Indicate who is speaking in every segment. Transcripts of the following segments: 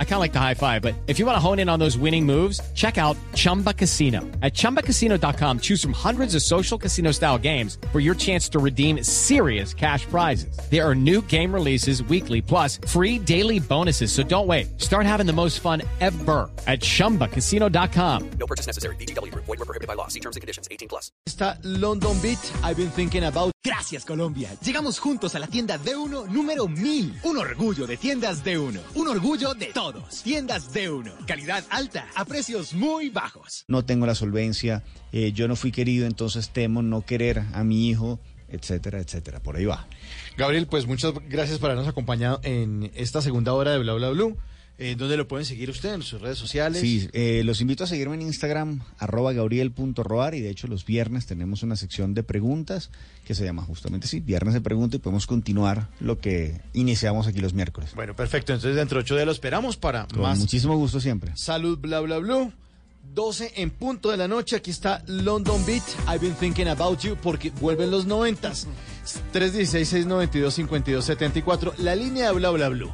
Speaker 1: I kind of like the high five, but if you want to hone in on those winning moves, check out Chumba Casino. At ChumbaCasino.com, choose from hundreds of social casino style games for your chance to redeem serious cash prizes. There are new game releases weekly, plus free daily bonuses. So don't wait. Start having the most fun ever at ChumbaCasino.com.
Speaker 2: No purchase necessary. BGW. Void were prohibited by law. See terms and conditions. 18 plus.
Speaker 3: Está London Beat. I've been thinking about...
Speaker 4: Gracias, Colombia. Llegamos juntos a la tienda D1 número 1000. Un orgullo de tiendas D1. Un orgullo de todos. Tiendas D1. Calidad alta a precios muy bajos.
Speaker 5: No tengo la solvencia, eh, yo no fui querido, entonces temo no querer a mi hijo, etcétera, etcétera. Por ahí va.
Speaker 3: Gabriel, pues muchas gracias por habernos acompañado en esta segunda hora de Bla Bla Blue. Eh, ¿Dónde lo pueden seguir ustedes? ¿En sus redes sociales?
Speaker 5: Sí, eh, los invito a seguirme en Instagram, arroba gabriel.roar, y de hecho los viernes tenemos una sección de preguntas que se llama justamente así, Viernes de Pregunta, y podemos continuar lo que iniciamos aquí los miércoles.
Speaker 3: Bueno, perfecto. Entonces dentro de ocho días lo esperamos para
Speaker 5: Con
Speaker 3: más
Speaker 5: muchísimo gusto siempre.
Speaker 3: Salud Bla Bla Blue. 12 en punto de la noche. Aquí está London Beat. I've been thinking about you porque vuelven los noventas. 316-692-5274. La línea de Bla Bla Blue.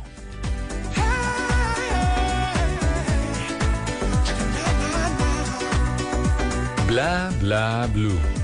Speaker 6: Bla bla blue.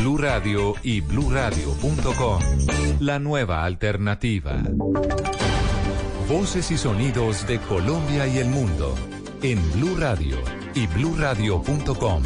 Speaker 6: Blue Radio y bluradio.com. La nueva alternativa. Voces y sonidos de Colombia y el mundo en Blue Radio y bluradio.com,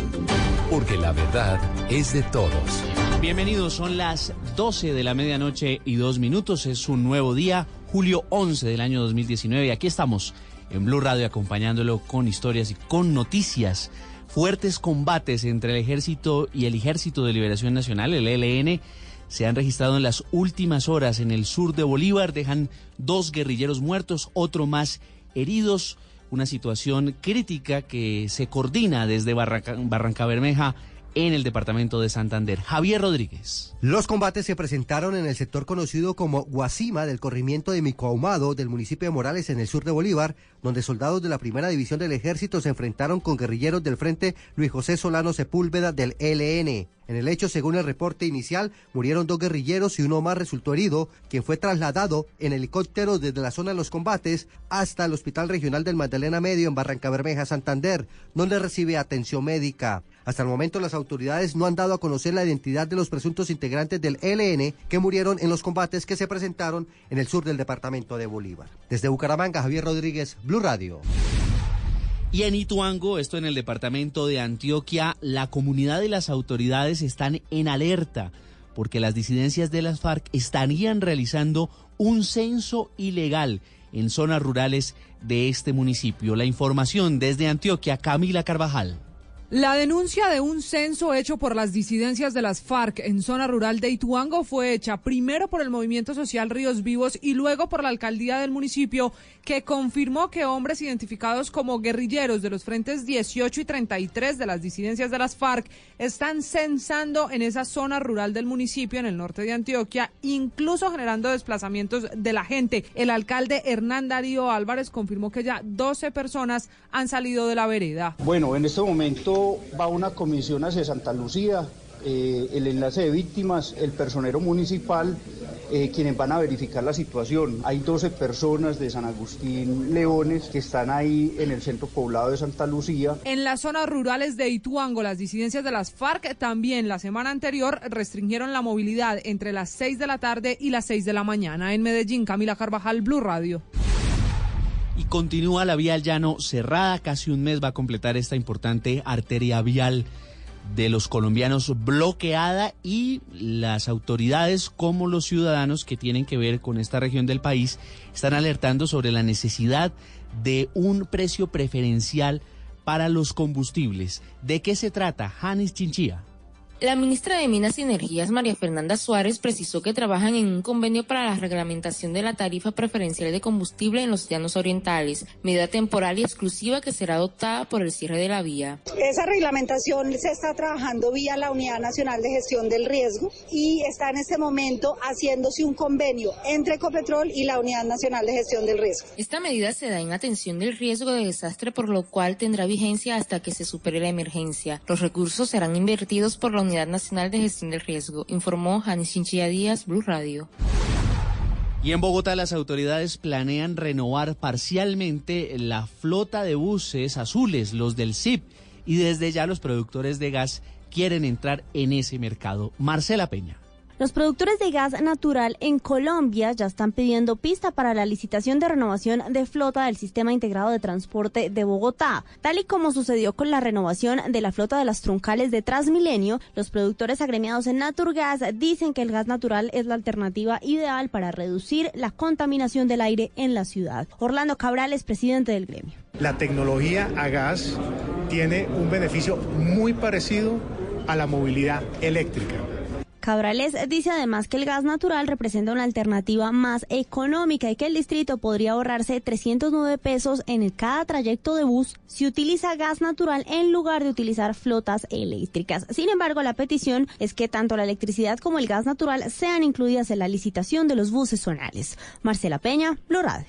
Speaker 6: porque la verdad es de todos.
Speaker 7: Bienvenidos, son las 12 de la medianoche y dos minutos. Es un nuevo día, julio 11 del año 2019. Y aquí estamos en Blue Radio acompañándolo con historias y con noticias. Fuertes combates entre el ejército y el Ejército de Liberación Nacional, el ELN, se han registrado en las últimas horas en el sur de Bolívar. Dejan dos guerrilleros muertos, otro más heridos. Una situación crítica que se coordina desde Barranca, Barranca Bermeja en el departamento de Santander. Javier Rodríguez.
Speaker 8: Los combates se presentaron en el sector conocido como Guasima del corrimiento de Micoahumado del municipio de Morales en el sur de Bolívar, donde soldados de la primera división del ejército se enfrentaron con guerrilleros del frente Luis José Solano Sepúlveda del ELN. En el hecho, según el reporte inicial, murieron dos guerrilleros y uno más resultó herido, quien fue trasladado en helicóptero desde la zona de los combates hasta el Hospital Regional del Magdalena Medio en Barranca Bermeja, Santander, donde recibe atención médica. Hasta el momento las autoridades no han dado a conocer la identidad de los presuntos integrantes del ELN que murieron en los combates que se presentaron en el sur del departamento de Bolívar. Desde Bucaramanga, Javier Rodríguez, Blue Radio.
Speaker 7: Y en Ituango, esto en el departamento de Antioquia, la comunidad y las autoridades están en alerta porque las disidencias de las FARC estarían realizando un censo ilegal en zonas rurales de este municipio. La información desde Antioquia, Camila Carvajal.
Speaker 9: La denuncia de un censo hecho por las disidencias de las FARC en zona rural de Ituango fue hecha primero por el movimiento social Ríos Vivos y luego por la alcaldía del municipio que confirmó que hombres identificados como guerrilleros de los frentes 18 y 33 de las disidencias de las FARC están censando en esa zona rural del municipio en el norte de Antioquia, incluso generando desplazamientos de la gente. El alcalde Hernán Darío Álvarez confirmó que ya 12 personas han salido de la vereda.
Speaker 10: Bueno, en este momento va una comisión hacia Santa Lucía, eh, el enlace de víctimas, el personero municipal, eh, quienes van a verificar la situación. Hay 12 personas de San Agustín Leones que están ahí en el centro poblado de Santa Lucía.
Speaker 9: En las zonas rurales de Ituango, las disidencias de las FARC también la semana anterior restringieron la movilidad entre las 6 de la tarde y las 6 de la mañana. En Medellín, Camila Carvajal, Blue Radio.
Speaker 7: Y continúa la vía al llano cerrada, casi un mes va a completar esta importante arteria vial de los colombianos bloqueada y las autoridades como los ciudadanos que tienen que ver con esta región del país están alertando sobre la necesidad de un precio preferencial para los combustibles. ¿De qué se trata? Janis Chinchilla.
Speaker 11: La ministra de Minas y Energías, María Fernanda Suárez, precisó que trabajan en un convenio para la reglamentación de la tarifa preferencial de combustible en los llanos orientales, medida temporal y exclusiva que será adoptada por el cierre de la vía.
Speaker 12: Esa reglamentación se está trabajando vía la Unidad Nacional de Gestión del Riesgo y está en este momento haciéndose un convenio entre Ecopetrol y la Unidad Nacional de Gestión del Riesgo.
Speaker 11: Esta medida se da en atención del riesgo de desastre, por lo cual tendrá vigencia hasta que se supere la emergencia. Los recursos serán invertidos por la Unidad Nacional de Gestión del Riesgo, informó Janis Chinchilla Díaz, Blue Radio.
Speaker 7: Y en Bogotá las autoridades planean renovar parcialmente la flota de buses azules, los del CIP, y desde ya los productores de gas quieren entrar en ese mercado. Marcela Peña.
Speaker 13: Los productores de gas natural en Colombia ya están pidiendo pista para la licitación de renovación de flota del Sistema Integrado de Transporte de Bogotá. Tal y como sucedió con la renovación de la flota de las truncales de Transmilenio, los productores agremiados en Naturgas dicen que el gas natural es la alternativa ideal para reducir la contaminación del aire en la ciudad. Orlando Cabral es presidente del gremio.
Speaker 14: La tecnología a gas tiene un beneficio muy parecido a la movilidad eléctrica.
Speaker 13: Cabrales dice además que el gas natural representa una alternativa más económica y que el distrito podría ahorrarse 309 pesos en cada trayecto de bus si utiliza gas natural en lugar de utilizar flotas eléctricas. Sin embargo, la petición es que tanto la electricidad como el gas natural sean incluidas en la licitación de los buses zonales. Marcela Peña, Blue Radio.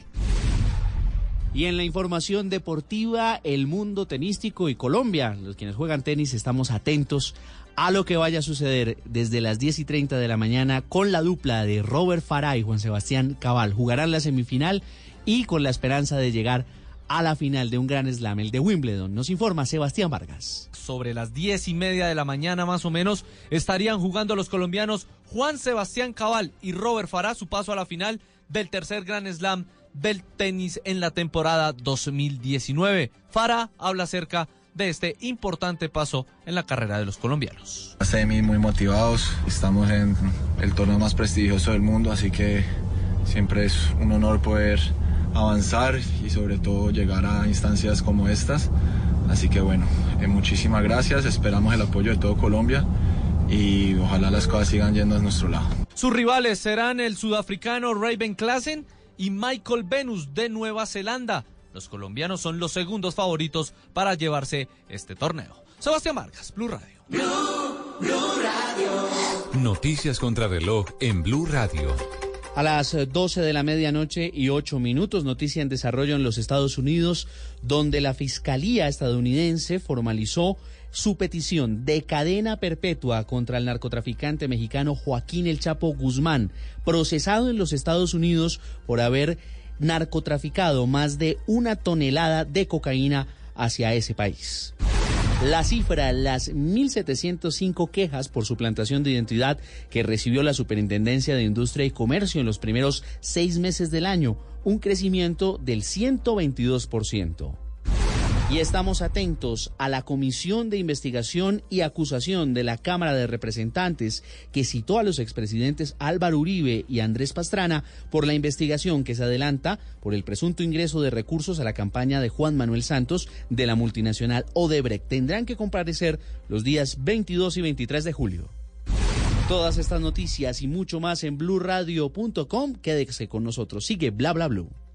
Speaker 7: Y en la información deportiva, el mundo tenístico y Colombia, los quienes juegan tenis, estamos atentos a lo que vaya a suceder desde las 10 y 30 de la mañana con la dupla de Robert Farah y Juan Sebastián Cabal. Jugarán la semifinal y con la esperanza de llegar a la final de un gran slam, el de Wimbledon. Nos informa Sebastián Vargas.
Speaker 15: Sobre las diez y media de la mañana más o menos estarían jugando los colombianos Juan Sebastián Cabal y Robert Farah su paso a la final del tercer gran slam del tenis en la temporada 2019. Farah habla acerca de este importante paso en la carrera de los colombianos.
Speaker 16: Semi muy motivados, estamos en el torneo más prestigioso del mundo, así que siempre es un honor poder avanzar y sobre todo llegar a instancias como estas. Así que bueno, eh, muchísimas gracias, esperamos el apoyo de todo Colombia y ojalá las cosas sigan yendo a nuestro lado.
Speaker 15: Sus rivales serán el sudafricano Raven Klassen y Michael Venus de Nueva Zelanda. Los colombianos son los segundos favoritos para llevarse este torneo. Sebastián Vargas, Blue Radio.
Speaker 6: Noticias contra reloj en Blue Radio.
Speaker 7: A las 12 de la medianoche y 8 minutos, noticia en desarrollo en los Estados Unidos, donde la Fiscalía estadounidense formalizó su petición de cadena perpetua contra el narcotraficante mexicano Joaquín El Chapo Guzmán, procesado en los Estados Unidos por haber narcotraficado más de una tonelada de cocaína hacia ese país. La cifra, las 1.705 quejas por suplantación de identidad que recibió la Superintendencia de Industria y Comercio en los primeros seis meses del año, un crecimiento del 122%. Y estamos atentos a la Comisión de Investigación y Acusación de la Cámara de Representantes que citó a los expresidentes Álvaro Uribe y Andrés Pastrana por la investigación que se adelanta por el presunto ingreso de recursos a la campaña de Juan Manuel Santos de la multinacional Odebrecht. Tendrán que comparecer los días 22 y 23 de julio. Todas estas noticias y mucho más en blurradio.com. Quédese con nosotros. Sigue bla bla.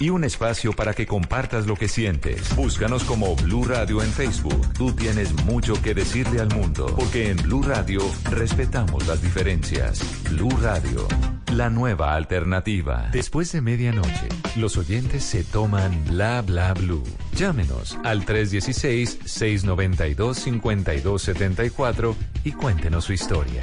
Speaker 6: y un espacio para que compartas lo que sientes. Búscanos como Blue Radio en Facebook. Tú tienes mucho que decirle al mundo, porque en Blue Radio respetamos las diferencias. Blue Radio, la nueva alternativa. Después de medianoche, los oyentes se toman bla bla blue. Llámenos al 316-692-5274 y cuéntenos su historia.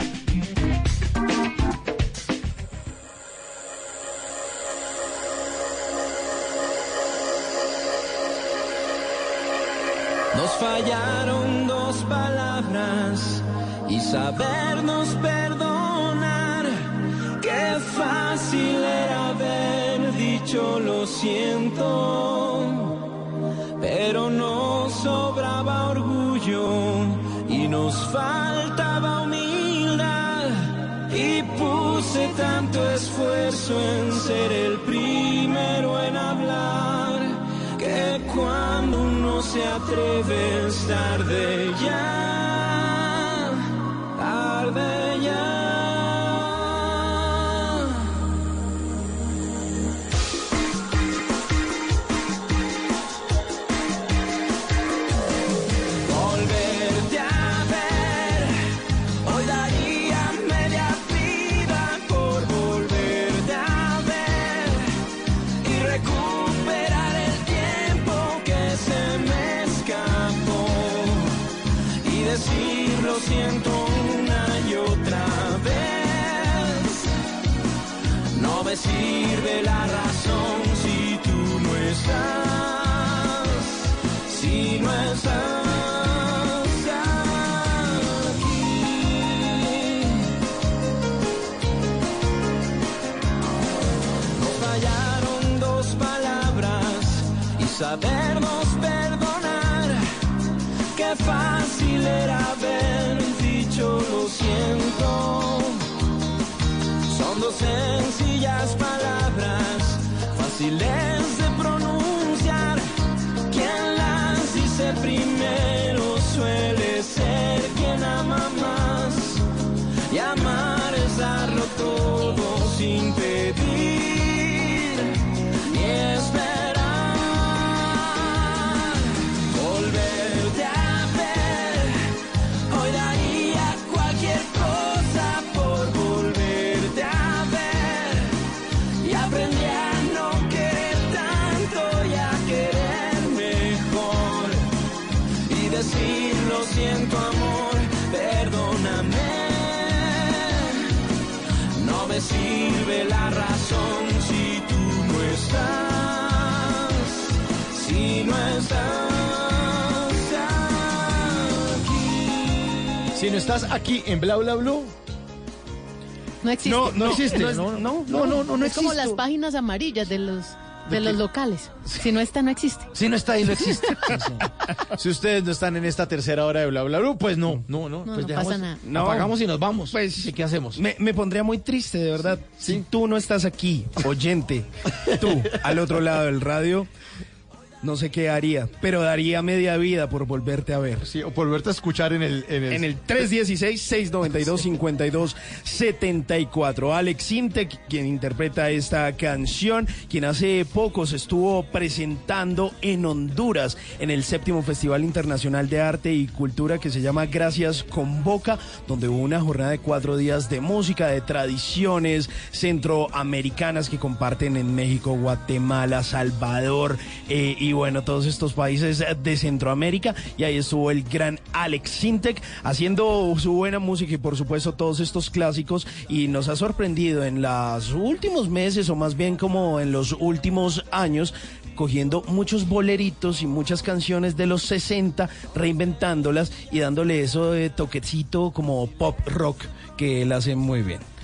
Speaker 17: Nos fallaron dos palabras y sabernos perdonar. Qué fácil era haber dicho lo siento, pero nos sobraba orgullo y nos faltaba humildad. Y puse tanto esfuerzo en se atreve es tarde ya, fácil era haber dicho lo siento. Son dos sencillas palabras, fáciles de pronunciar. Quien las dice primero suele ser quien ama más. Y amar es darlo todo sin pedir siento amor, perdóname. No me sirve la razón si tú no estás, si no estás aquí.
Speaker 3: Si no estás aquí en Bla Bla Blue,
Speaker 18: No existe.
Speaker 3: No, no existe,
Speaker 18: es-
Speaker 3: no, no, no, no, no, no
Speaker 18: Es como las páginas amarillas de los de
Speaker 3: ¿De
Speaker 18: los locales. Si no está, no existe.
Speaker 3: si no está ahí, no existe. si ustedes no están en esta tercera hora de Bla Bla Blue, pues no, no, no.
Speaker 18: No,
Speaker 3: pues
Speaker 18: no
Speaker 3: dejamos-
Speaker 18: pasa nada.
Speaker 3: No, apagamos y nos vamos.
Speaker 19: Pues,
Speaker 3: ¿Y ¿Qué hacemos?
Speaker 19: Me, me pondría muy triste, de verdad. Si tú no estás aquí, oyente, tú, al otro lado del radio, no sé qué haría, pero daría media vida por volverte a ver.
Speaker 3: Sí, o por volverte a escuchar en el... En el,
Speaker 19: En el 316-692-5274. Alex Intec, quien interpreta esta canción, quien hace poco se estuvo presentando en Honduras en el séptimo Festival Internacional de Arte y Cultura que se llama Gracias con Boca, donde hubo una jornada de cuatro días de música, de tradiciones centroamericanas que comparten en México, Guatemala, Salvador eh, y y bueno, todos estos países de Centroamérica. Y ahí estuvo el gran Alex Sintek haciendo su buena música y por supuesto todos estos clásicos. Y nos ha sorprendido en los últimos meses o más bien como en los últimos años cogiendo muchos boleritos y muchas canciones de los 60, reinventándolas y dándole eso de toquecito como pop rock que él hace muy bien.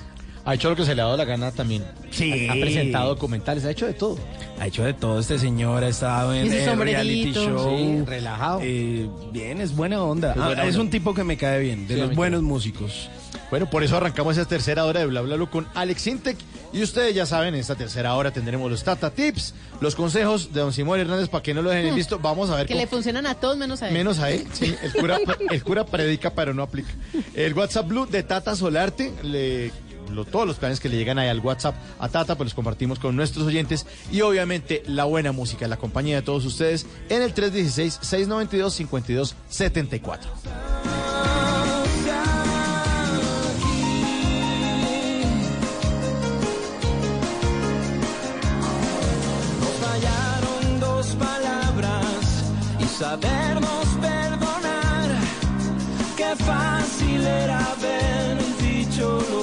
Speaker 3: Ha hecho lo que se le ha dado la gana también.
Speaker 19: Sí.
Speaker 3: Ha, ha presentado documentales, ha hecho de todo.
Speaker 19: Ha hecho de todo este señor, ha estado en eh, reality show.
Speaker 3: Sí, relajado.
Speaker 19: Eh, bien, es buena onda.
Speaker 3: Es buena
Speaker 19: Ah, es un tipo que me cae bien, de
Speaker 3: Sí,
Speaker 19: los buenos músicos.
Speaker 3: Bueno, por eso arrancamos esa tercera hora de Bla Bla Blue con Alex Sintek. Y ustedes ya saben, en esta tercera hora tendremos los Tata Tips, los consejos de don Simón Hernández para que no lo dejen en visto. Vamos a ver
Speaker 18: Que
Speaker 3: cómo-
Speaker 18: le funcionan a todos menos a él.
Speaker 3: Menos a él, sí. El cura, el cura predica, pero no aplica. El WhatsApp Blue de Tata Solarte, le- lo- todos los planes que le llegan ahí al WhatsApp a Tata, pues los compartimos con nuestros oyentes. Y obviamente la buena música, la compañía de todos ustedes en el 316-692-5274.
Speaker 17: Nos fallaron dos palabras y sabernos perdonar. Qué fácil era haber dicho lo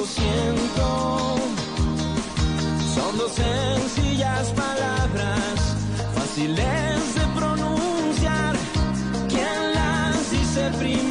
Speaker 17: sencillas palabras, fáciles de pronunciar. Quien las dice primero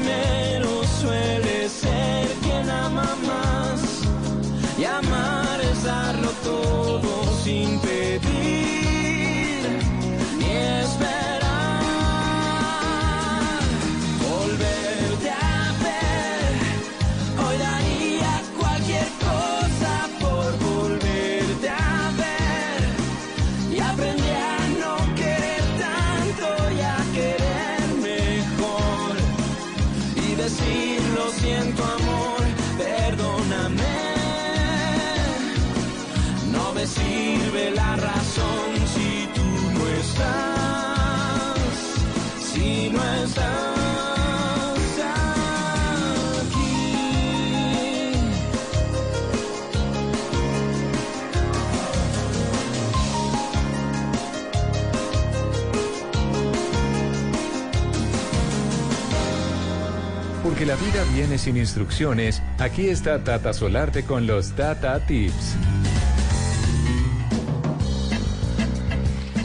Speaker 6: Porque la vida viene sin instrucciones, aquí está Tata Solarte con los Tata Tips.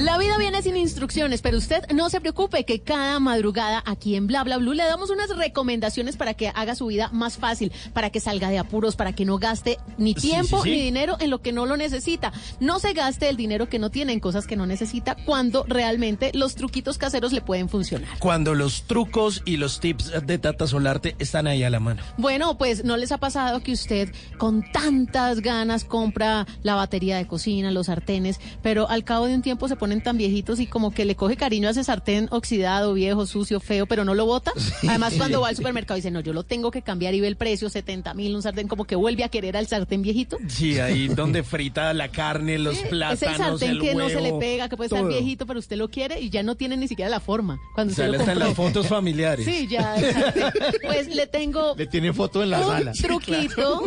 Speaker 18: La vida sin instrucciones, pero usted no se preocupe que cada madrugada aquí en Bla Bla Blue le damos unas recomendaciones para que haga su vida más fácil, para que salga de apuros, para que no gaste ni
Speaker 19: Sí,
Speaker 18: tiempo
Speaker 19: sí, sí.
Speaker 18: ni dinero en lo que no lo necesita. No se gaste el dinero que no tiene en cosas que no necesita cuando realmente los truquitos caseros le pueden funcionar.
Speaker 19: Cuando los trucos y los tips de Tata Solarte están ahí a la mano.
Speaker 18: Bueno, pues no les ha pasado que usted con tantas ganas compra la batería de cocina, los sartenes, pero al cabo de un tiempo se ponen tan viejitos y como que le coge cariño a ese sartén oxidado, viejo, sucio, feo, pero no lo bota. Además, cuando va al supermercado dice, no, yo lo tengo que cambiar y ve el precio, 70 mil, un sartén, como que vuelve a querer al sartén viejito.
Speaker 19: Sí, ahí donde frita la carne, los
Speaker 18: Es
Speaker 19: plátanos,
Speaker 18: el sartén
Speaker 19: el
Speaker 18: que no se le pega, que puede estar
Speaker 19: todo.
Speaker 18: viejito, pero usted lo quiere y ya no tiene ni siquiera la forma. Cuando usted lo
Speaker 19: hasta en
Speaker 18: compró.
Speaker 19: las fotos familiares.
Speaker 18: Sí, ya. Pues le tengo
Speaker 3: Le tienen foto en la
Speaker 18: un
Speaker 3: sala.
Speaker 18: truquito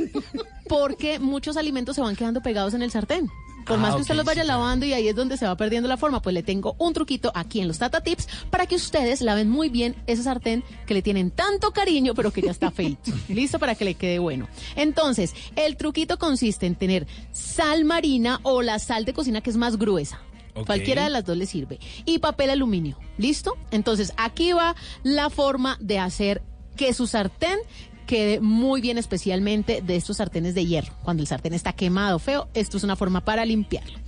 Speaker 18: porque muchos alimentos se van quedando pegados en el sartén. Por
Speaker 3: Ah,
Speaker 18: más que usted los vaya
Speaker 3: sí,
Speaker 18: lavando y ahí es donde se va perdiendo la forma, pues le tengo un truquito aquí en los Tata Tips para que ustedes laven muy bien ese sartén que le tienen tanto cariño, pero que ya está feito. Listo para que le quede bueno. Entonces, el truquito consiste en tener sal marina o la sal de cocina que es más gruesa. Cualquiera de las dos le sirve. Y papel aluminio. ¿Listo? Entonces, aquí va la forma de hacer que su sartén quede muy bien, especialmente de estos sartenes de hierro. Cuando el sartén está quemado, feo, esto es una forma para limpiarlo.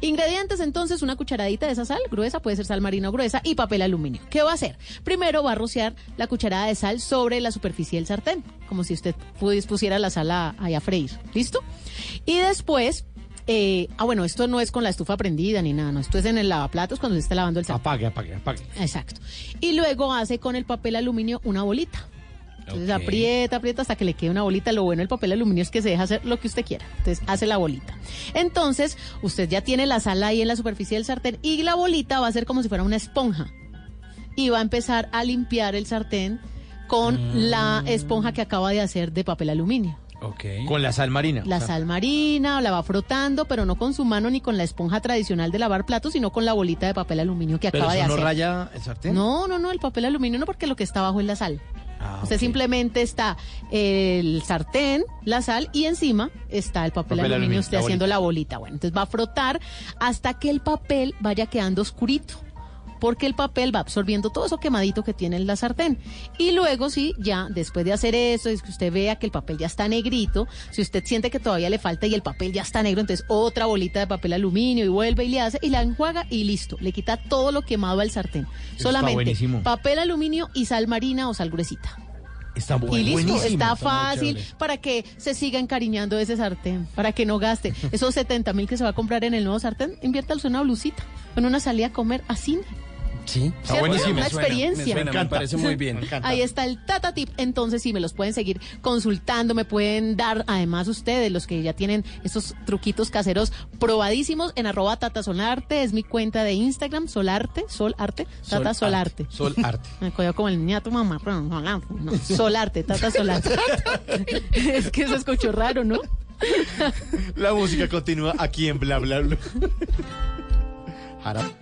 Speaker 18: Ingredientes entonces, una cucharadita de esa sal gruesa, puede ser sal marina o gruesa, y papel aluminio. ¿Qué va a hacer? Primero va a rociar la cucharada de sal sobre la superficie del sartén, como si usted pusiera la sal a- ahí a freír. ¿Listo? Y después... eh, ah, bueno, esto no es con la estufa prendida ni nada, no, esto es en el lavaplatos cuando se está lavando el sartén.
Speaker 3: Apague, apague, apague.
Speaker 18: Exacto. Y luego hace con el papel aluminio una bolita. Entonces aprieta, aprieta hasta que le quede una bolita. Lo bueno del papel aluminio es que se deja hacer lo que usted quiera. Entonces hace la bolita. Entonces usted ya tiene la sal ahí en la superficie del sartén y la bolita va a ser como si fuera una esponja. Y va a empezar a limpiar el sartén con la esponja que acaba de hacer de papel aluminio.
Speaker 3: Con la sal marina.
Speaker 18: La
Speaker 3: O sea,
Speaker 18: sal marina, la va frotando, pero no con su mano ni con la esponja tradicional de lavar platos, sino con la bolita de papel aluminio que
Speaker 3: Pero
Speaker 18: acaba de
Speaker 3: eso no
Speaker 18: hacer.
Speaker 3: raya el sartén.
Speaker 18: No, no, no, el papel aluminio no, porque lo que está abajo es la sal.
Speaker 3: Ah,
Speaker 18: Usted simplemente está el sartén, la sal y encima está el papel,
Speaker 3: Papel
Speaker 18: aluminio, usted
Speaker 3: la
Speaker 18: haciendo la bolita. Bueno, entonces va a frotar hasta que el papel vaya quedando oscurito. Porque el papel va absorbiendo todo eso quemadito que tiene en la sartén. Y luego, sí, ya después de hacer eso, es que usted vea que el papel ya está negrito. Si usted siente que todavía le falta y el papel ya está negro, entonces otra bolita de papel aluminio y vuelve y le hace y la enjuaga y listo. Le quita todo lo quemado al sartén.
Speaker 3: está
Speaker 18: Solamente papel aluminio y sal marina o sal gruesita.
Speaker 3: Está
Speaker 18: Y
Speaker 3: bueno.
Speaker 18: listo,
Speaker 3: buenísimo,
Speaker 18: está fácil para que se siga encariñando ese sartén, para que no gaste. Esos 70 mil que se va a comprar en el nuevo sartén, inviértalos en una blusita, en una salida a comer a cine.
Speaker 19: Sí,
Speaker 18: está buenísimo. Una experiencia.
Speaker 19: Me, suena, me parece muy bien.
Speaker 18: Ahí está el Tata Tip. Entonces, sí, me los pueden seguir consultando, me pueden dar, además ustedes, los que ya tienen estos truquitos caseros probadísimos, en arroba Tata Solarte, es mi cuenta de Instagram, Solarte, Solarte, Tata
Speaker 3: Sol
Speaker 18: Solarte.
Speaker 3: Arte, Sol Arte.
Speaker 18: Me cogió como el niño tu mamá, pero no, Solarte, no, Solarte, Tata Solarte. es que se escuchó raro, ¿no?
Speaker 3: La música continúa aquí en Bla Bla Bla. Jara-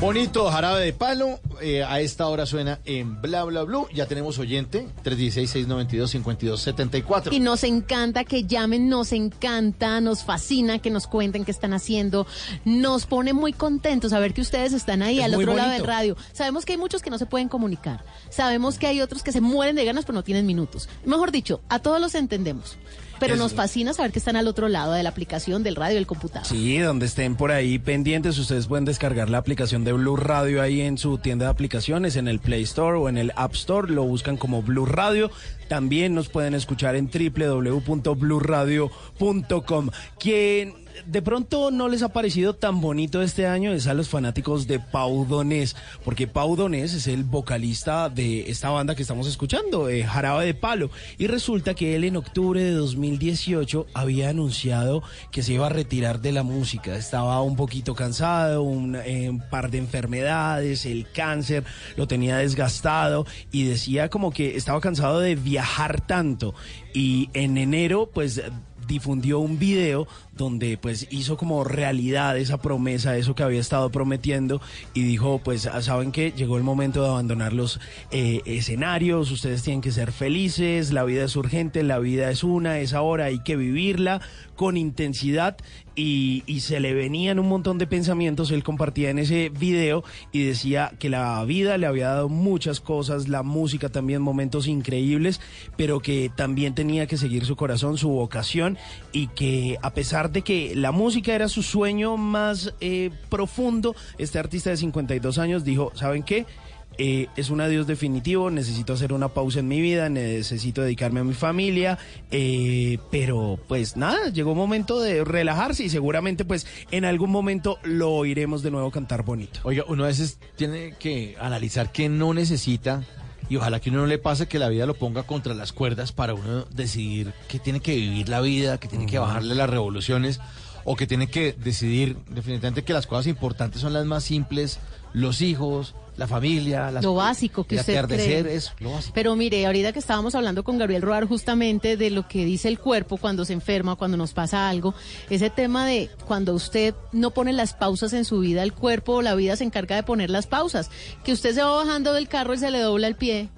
Speaker 20: Bonito
Speaker 3: jarabe de palo. eh, a esta hora suena en Bla Bla Blue. Ya tenemos oyente 316-692-5274.
Speaker 18: Y nos encanta que llamen, nos encanta, nos fascina que nos cuenten qué están haciendo. Nos pone muy contentos saber que ustedes están ahí
Speaker 19: Es
Speaker 18: al otro lado del radio. Sabemos que hay muchos que no se pueden comunicar. Sabemos que hay otros que se mueren de ganas pero no tienen minutos. Mejor dicho, a todos los entendemos. Pero nos fascina saber que están al otro lado de la aplicación del radio del computador.
Speaker 19: Sí, donde estén por ahí pendientes, ustedes pueden descargar la aplicación de Blue Radio ahí en su tienda de aplicaciones, en el Play Store o en el App Store, lo buscan como Blue Radio. También nos pueden escuchar en www.bluradio.com. Quien de pronto no les ha parecido tan bonito este año es a los fanáticos de Pau Donés, porque Pau Donés es el vocalista de esta banda que estamos escuchando, eh, Jarabe de Palo, y resulta que él en octubre de 2018 había anunciado que se iba a retirar de la música, estaba un poquito cansado, un, eh, un par de enfermedades, el cáncer lo tenía desgastado y decía como que estaba cansado de viajar tanto. Y en enero pues difundió un video donde pues hizo como realidad esa promesa, eso que había estado prometiendo y dijo pues ah, saben que llegó el momento de abandonar los eh, escenarios, ustedes tienen que ser felices, la vida es urgente, la vida es una, es ahora, hay que vivirla con intensidad y, y se le venían un montón de pensamientos. Él compartía en ese video y decía que la vida le había dado muchas cosas, la música también, momentos increíbles, pero que también tenía que seguir su corazón, su vocación y que a pesar de que la música era su sueño más eh, profundo, este artista de 52 años dijo, ¿saben qué? Eh, es un adiós definitivo, necesito hacer una pausa en mi vida, necesito dedicarme a mi familia, eh, pero pues nada, llegó un momento de relajarse y seguramente pues en algún momento lo oiremos de nuevo cantar bonito.
Speaker 3: Oiga, uno a veces tiene que analizar que no necesita y ojalá que uno no le pase que la vida lo ponga contra las cuerdas para uno decidir que tiene que vivir la vida, que tiene que bajarle las revoluciones o que tiene que decidir definitivamente que las cosas importantes son las más simples, los hijos, la familia, las-
Speaker 18: Lo básico que
Speaker 3: el
Speaker 18: usted
Speaker 3: atardecer,
Speaker 18: cree.
Speaker 3: lo básico.
Speaker 18: Pero mire, ahorita que estábamos hablando con Gabriel Roar justamente de lo que dice el cuerpo cuando se enferma, cuando nos pasa algo, ese tema de cuando usted no pone las pausas en su vida, el cuerpo o la vida se encarga de poner las pausas. Que usted se va bajando del carro y se le dobla el pie,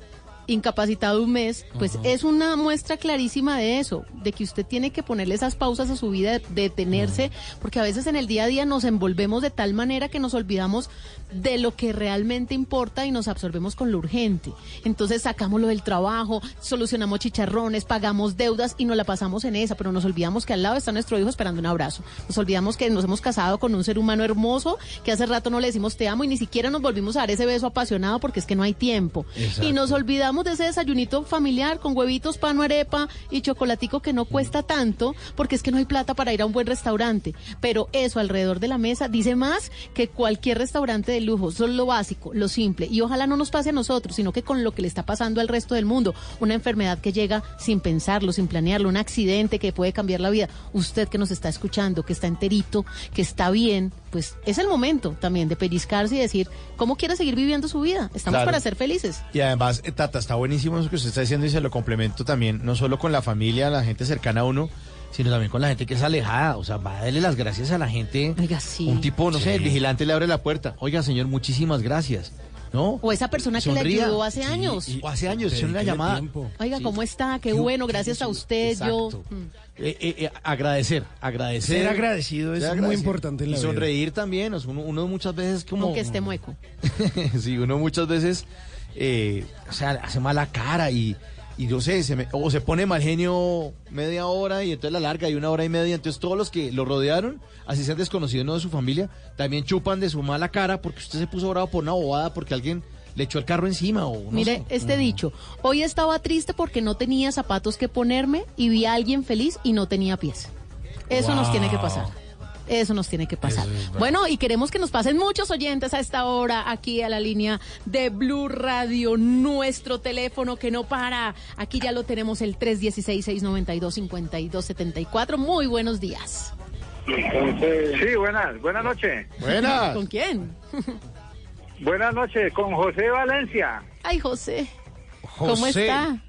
Speaker 18: incapacitado un mes, pues es una muestra clarísima de eso, de que usted tiene que ponerle esas pausas a su vida, de- detenerse, porque a veces en el día a día nos envolvemos de tal manera que nos olvidamos de lo que realmente importa y nos absorbemos con lo urgente. Entonces sacamos lo del trabajo, solucionamos chicharrones, pagamos deudas y nos la pasamos en esa, pero nos olvidamos que al lado está nuestro hijo esperando un abrazo. Nos olvidamos que nos hemos casado con un ser humano hermoso, que hace rato no le decimos te amo y ni siquiera nos volvimos a dar ese beso apasionado porque es que no hay tiempo.
Speaker 21: Exacto.
Speaker 18: Y nos olvidamos de ese desayunito familiar con huevitos, pan o arepa y chocolatico que no cuesta tanto porque es que no hay plata para ir a un buen restaurante. Pero eso alrededor de la mesa dice más que cualquier restaurante de lujo. Es lo básico, lo simple. Y ojalá no nos pase a nosotros, sino que con lo que le está pasando al resto del mundo. Una enfermedad que llega sin pensarlo, sin planearlo, un accidente que puede cambiar la vida. Usted que nos está escuchando, que está enterito, que está bien, pues es el momento también de pellizcarse y decir cómo quiere seguir viviendo su vida. Estamos
Speaker 3: Claro.
Speaker 18: para ser felices.
Speaker 3: Y además, eh, Tata, está buenísimo eso que usted está diciendo y se lo complemento también, no solo con la familia, la gente cercana a uno, sino también con la gente que es alejada. O sea, va a darle las gracias a la gente. Un tipo, no sé, el vigilante le abre la puerta. Oiga, señor, muchísimas gracias. ¿No?
Speaker 18: O esa persona que le ayudó hace años.
Speaker 3: o hace años, es una llamada.
Speaker 19: tiempo.
Speaker 18: Oiga,
Speaker 3: Sí.
Speaker 18: ¿cómo está? Qué bueno, gracias a usted. Yo.
Speaker 3: Exacto.
Speaker 18: Mm.
Speaker 3: Eh, eh, eh, agradecer, agradecer.
Speaker 19: Ser agradecido es muy importante en la
Speaker 3: y
Speaker 19: vida.
Speaker 3: sonreír también. uno muchas veces como...
Speaker 18: Aunque esté mueco.
Speaker 3: sí, uno muchas veces, eh, o sea, hace mala cara y, y yo sé, se me- o se pone mal genio media hora y entonces la larga y una hora y media. Entonces todos los que lo rodearon, así sean desconocidos no de su familia, también chupan de su mala cara porque usted se puso bravo por una bobada porque alguien le echó el carro encima o no
Speaker 18: Mire,
Speaker 3: sé.
Speaker 18: este dicho, hoy estaba triste porque no tenía zapatos que ponerme y vi a alguien feliz y no tenía pies. Eso nos tiene que pasar. Eso nos tiene que pasar.
Speaker 21: Es.
Speaker 18: Bueno, y queremos que nos pasen muchos oyentes a esta hora aquí a la línea de Blue Radio, nuestro teléfono que no para. Aquí ya lo tenemos el 316-692-5274. Muy buenos días.
Speaker 21: Sí, buenas, buenas noches.
Speaker 18: ¿Con quién?
Speaker 21: Buenas noches, con José Valencia.
Speaker 18: Ay, José. ¿Cómo
Speaker 21: José.
Speaker 18: está?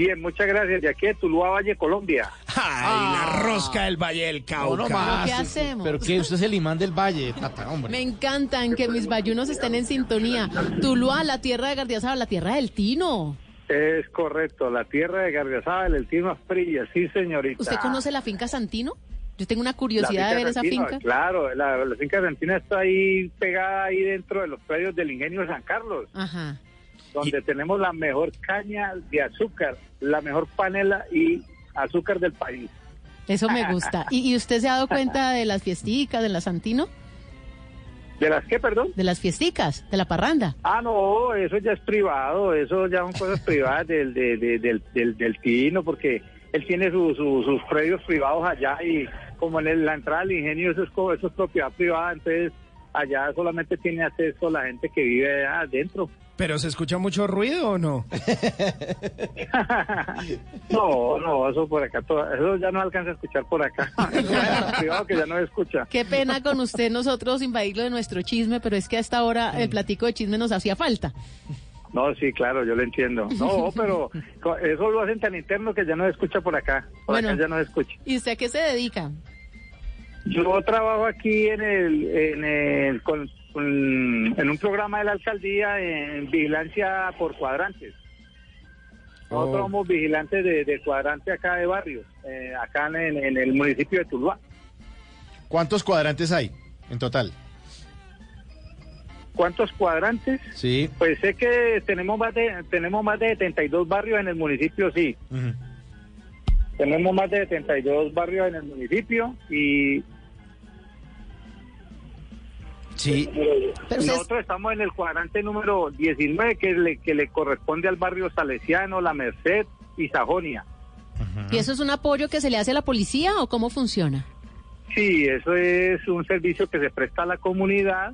Speaker 21: Bien, muchas gracias. De aquí de Tuluá, Valle, Colombia.
Speaker 19: Ay, la rosca del Valle del Cauca.
Speaker 3: No, no más.
Speaker 18: ¿Qué hacemos?
Speaker 3: Pero que usted es el imán del valle, Tata, hombre.
Speaker 18: Me encantan que mis bayunos estén en sintonía. Tuluá, la tierra de Gardiazabal, la tierra del Tino.
Speaker 21: Es correcto, la tierra de Gardiazabal, el Tino Asprilla, sí, señorita.
Speaker 18: ¿Usted conoce la finca Santino? Yo tengo una curiosidad de ver esa finca.
Speaker 21: Claro, la, la finca Santina está ahí pegada ahí dentro de los predios del ingenio de San Carlos,
Speaker 18: Ajá.
Speaker 21: Donde tenemos la mejor caña de azúcar, la mejor panela y azúcar del país.
Speaker 18: Eso me gusta. ¿Y, y usted se ha dado cuenta de las fiesticas, de la Santino?
Speaker 21: ¿De las qué, perdón?
Speaker 18: De las fiesticas, de la parranda.
Speaker 21: Ah, no, eso ya es privado, eso ya son cosas privadas del, de- de- del, del, del Tino, porque él tiene su- su- sus predios privados allá y como en el- la entrada al ingenio eso es, eso es propiedad privada, entonces allá solamente tiene acceso la gente que vive adentro.
Speaker 19: ¿Pero se escucha mucho ruido o no?
Speaker 21: No, no, eso por acá, todo- eso ya no alcanza a escuchar por acá. Que ya no escucha.
Speaker 18: Qué pena con usted nosotros invadirlo de nuestro chisme, pero es que a esta hora el platico de chisme nos hacía falta.
Speaker 21: No, sí, claro, yo lo entiendo. No, pero eso lo hacen tan interno que ya no se escucha por acá. Por
Speaker 18: Bueno.
Speaker 21: acá ya no se escucha.
Speaker 18: ¿Y usted a qué se dedica?
Speaker 21: Yo trabajo aquí en el, en el, con- en un programa de la alcaldía en vigilancia por cuadrantes. Nosotros
Speaker 19: Oh.
Speaker 21: somos vigilantes de, de cuadrante acá de barrios, eh, acá en, en el municipio de Tuluá.
Speaker 3: ¿Cuántos cuadrantes hay en total?
Speaker 21: ¿Cuántos cuadrantes?
Speaker 3: Sí.
Speaker 21: Pues sé que tenemos más de tenemos más de 72 barrios en el municipio, sí. Tenemos más de 72 barrios en el municipio y
Speaker 3: Sí.
Speaker 21: nosotros estamos en el cuadrante número 19 que le, que le corresponde al barrio Salesiano, La Merced y Sajonia.
Speaker 18: ¿Y eso es un apoyo que se le hace a la policía o cómo funciona?
Speaker 21: Sí, eso es un servicio que se presta a la comunidad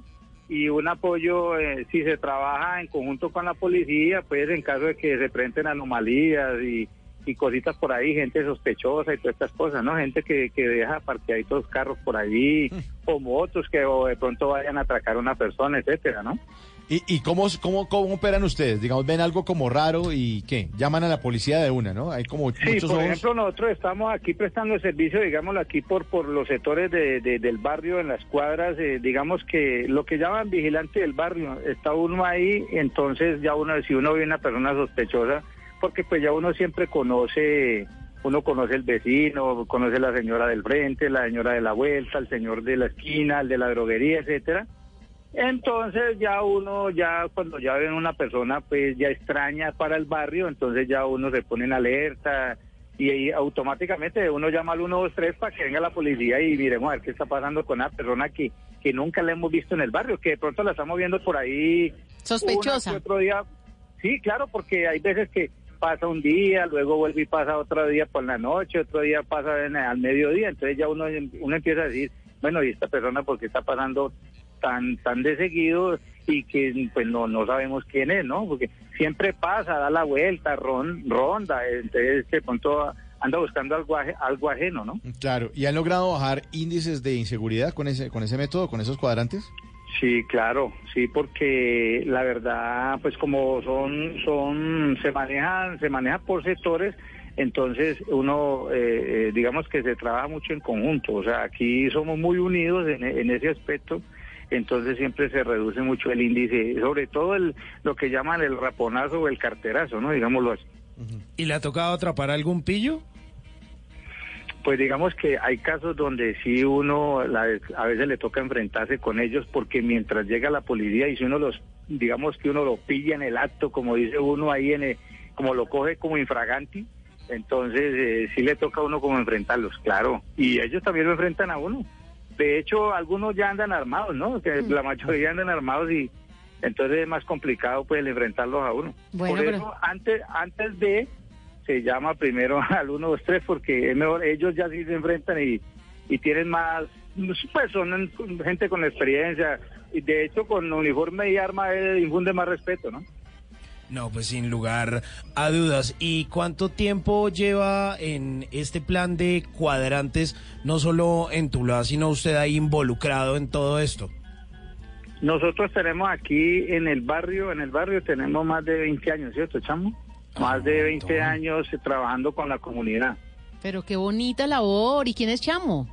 Speaker 21: y un apoyo eh, si se trabaja en conjunto con la policía, pues en caso de que se presenten anomalías y, y cositas por ahí, gente sospechosa y todas estas cosas, ¿no? Gente que, que deja parqueaditos carros por allí o motos que o de pronto vayan a atracar a una persona, etcétera, ¿no?
Speaker 3: ¿Y, y cómo, cómo, cómo operan ustedes? Digamos, ven algo como raro y ¿qué? Llaman a la policía de una, ¿no? Hay como
Speaker 21: Sí,
Speaker 3: muchos
Speaker 21: por
Speaker 3: ojos.
Speaker 21: ejemplo, nosotros estamos aquí prestando servicio, digámoslo aquí, por, por los sectores de, de- del barrio, en las cuadras, eh, digamos que lo que llaman vigilante del barrio, está uno ahí, entonces ya uno, si uno ve una persona sospechosa, porque pues ya uno siempre conoce, uno conoce el vecino, conoce la señora del frente, la señora de la vuelta, el señor de la esquina, el de la droguería, etcétera. Entonces ya uno, ya cuando ya ven una persona pues ya extraña para el barrio, entonces ya uno se pone en alerta y automáticamente uno llama al 123 para que venga la policía y miremos a ver qué está pasando con una persona que, que nunca la hemos visto en el barrio, que de pronto la estamos viendo por ahí.
Speaker 18: Sospechosa.
Speaker 21: una otro día. Sí, claro, porque hay veces que pasa un día, luego vuelve y pasa otro día por la noche, otro día pasa en- al mediodía, entonces ya uno, uno empieza a decir, bueno, ¿y esta persona por qué está pasando tan tan de seguido y que pues no no sabemos quién es, ¿no? Porque siempre pasa, da la vuelta, ron, ronda, entonces de pronto anda buscando algo, algo ajeno, ¿no?
Speaker 3: Claro. ¿Y han logrado bajar índices de inseguridad con ese, con ese método, con esos cuadrantes?
Speaker 21: Sí, claro, sí, porque la verdad, pues como son, son, se manejan, se maneja por sectores, entonces uno, eh, eh, digamos que se trabaja mucho en conjunto, o sea, aquí somos muy unidos en, en ese aspecto, entonces siempre se reduce mucho el índice, sobre todo el, lo que llaman el raponazo o el carterazo, ¿no? Digámoslo así.
Speaker 19: ¿Y le ha tocado atrapar algún pillo?
Speaker 21: Pues digamos que hay casos donde sí uno la- a veces le toca enfrentarse con ellos porque mientras llega la policía y si uno los, digamos que uno lo pilla en el acto, como dice uno ahí, en el- como lo coge como infraganti, entonces eh, sí le toca a uno como enfrentarlos, claro. Y ellos también lo enfrentan a uno. De hecho, algunos ya andan armados, ¿no? Que la mayoría andan armados y entonces es más complicado pues el enfrentarlos a uno.
Speaker 18: Bueno,
Speaker 21: Por
Speaker 18: pero-
Speaker 21: eso, antes, antes de se llama primero al 1, 2, 3 porque es mejor, ellos ya sí se enfrentan y, y tienen más, pues son gente con experiencia y de hecho con uniforme y arma infunde más respeto, ¿no?
Speaker 19: No, pues sin lugar a dudas. ¿Y cuánto tiempo lleva en este plan de cuadrantes, no solo en Tuluá, sino usted ahí involucrado en todo esto?
Speaker 21: Nosotros tenemos aquí en el barrio, en el barrio tenemos más de 20 años, ¿cierto, chamo? Más de 20 años trabajando con la comunidad.
Speaker 18: Pero qué bonita labor. ¿Y quién es Chamo?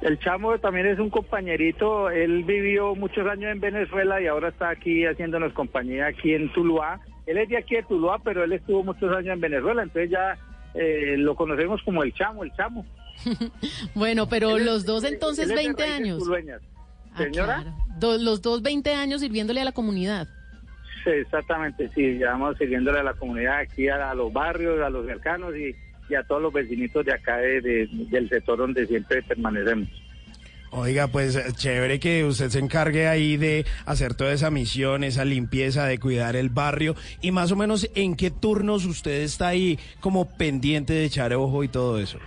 Speaker 21: El chamo también es un compañerito, él vivió muchos años en Venezuela y ahora está aquí haciéndonos compañía aquí en Tuluá. Él es de aquí de Tuluá, pero él estuvo muchos años en Venezuela, entonces ya eh, lo conocemos como el chamo, el chamo.
Speaker 18: Bueno, pero
Speaker 21: Él es-
Speaker 18: los dos entonces
Speaker 21: él es de
Speaker 18: 20
Speaker 21: raíces
Speaker 18: años.
Speaker 21: tulueñas.
Speaker 18: Ah,
Speaker 21: Señora.
Speaker 18: claro. Do- los dos 20 años sirviéndole a la comunidad.
Speaker 21: Sí, exactamente, sí, ya vamos sirviéndole a la comunidad aquí, a, los barrios, a los cercanos y, a todos los vecinitos de acá de- de- del sector donde siempre permanecemos.
Speaker 19: Oiga, pues eh, chévere que usted se encargue ahí de hacer toda esa misión, esa limpieza, de cuidar el barrio y más o menos en qué turnos usted está ahí como pendiente de echar ojo y todo eso.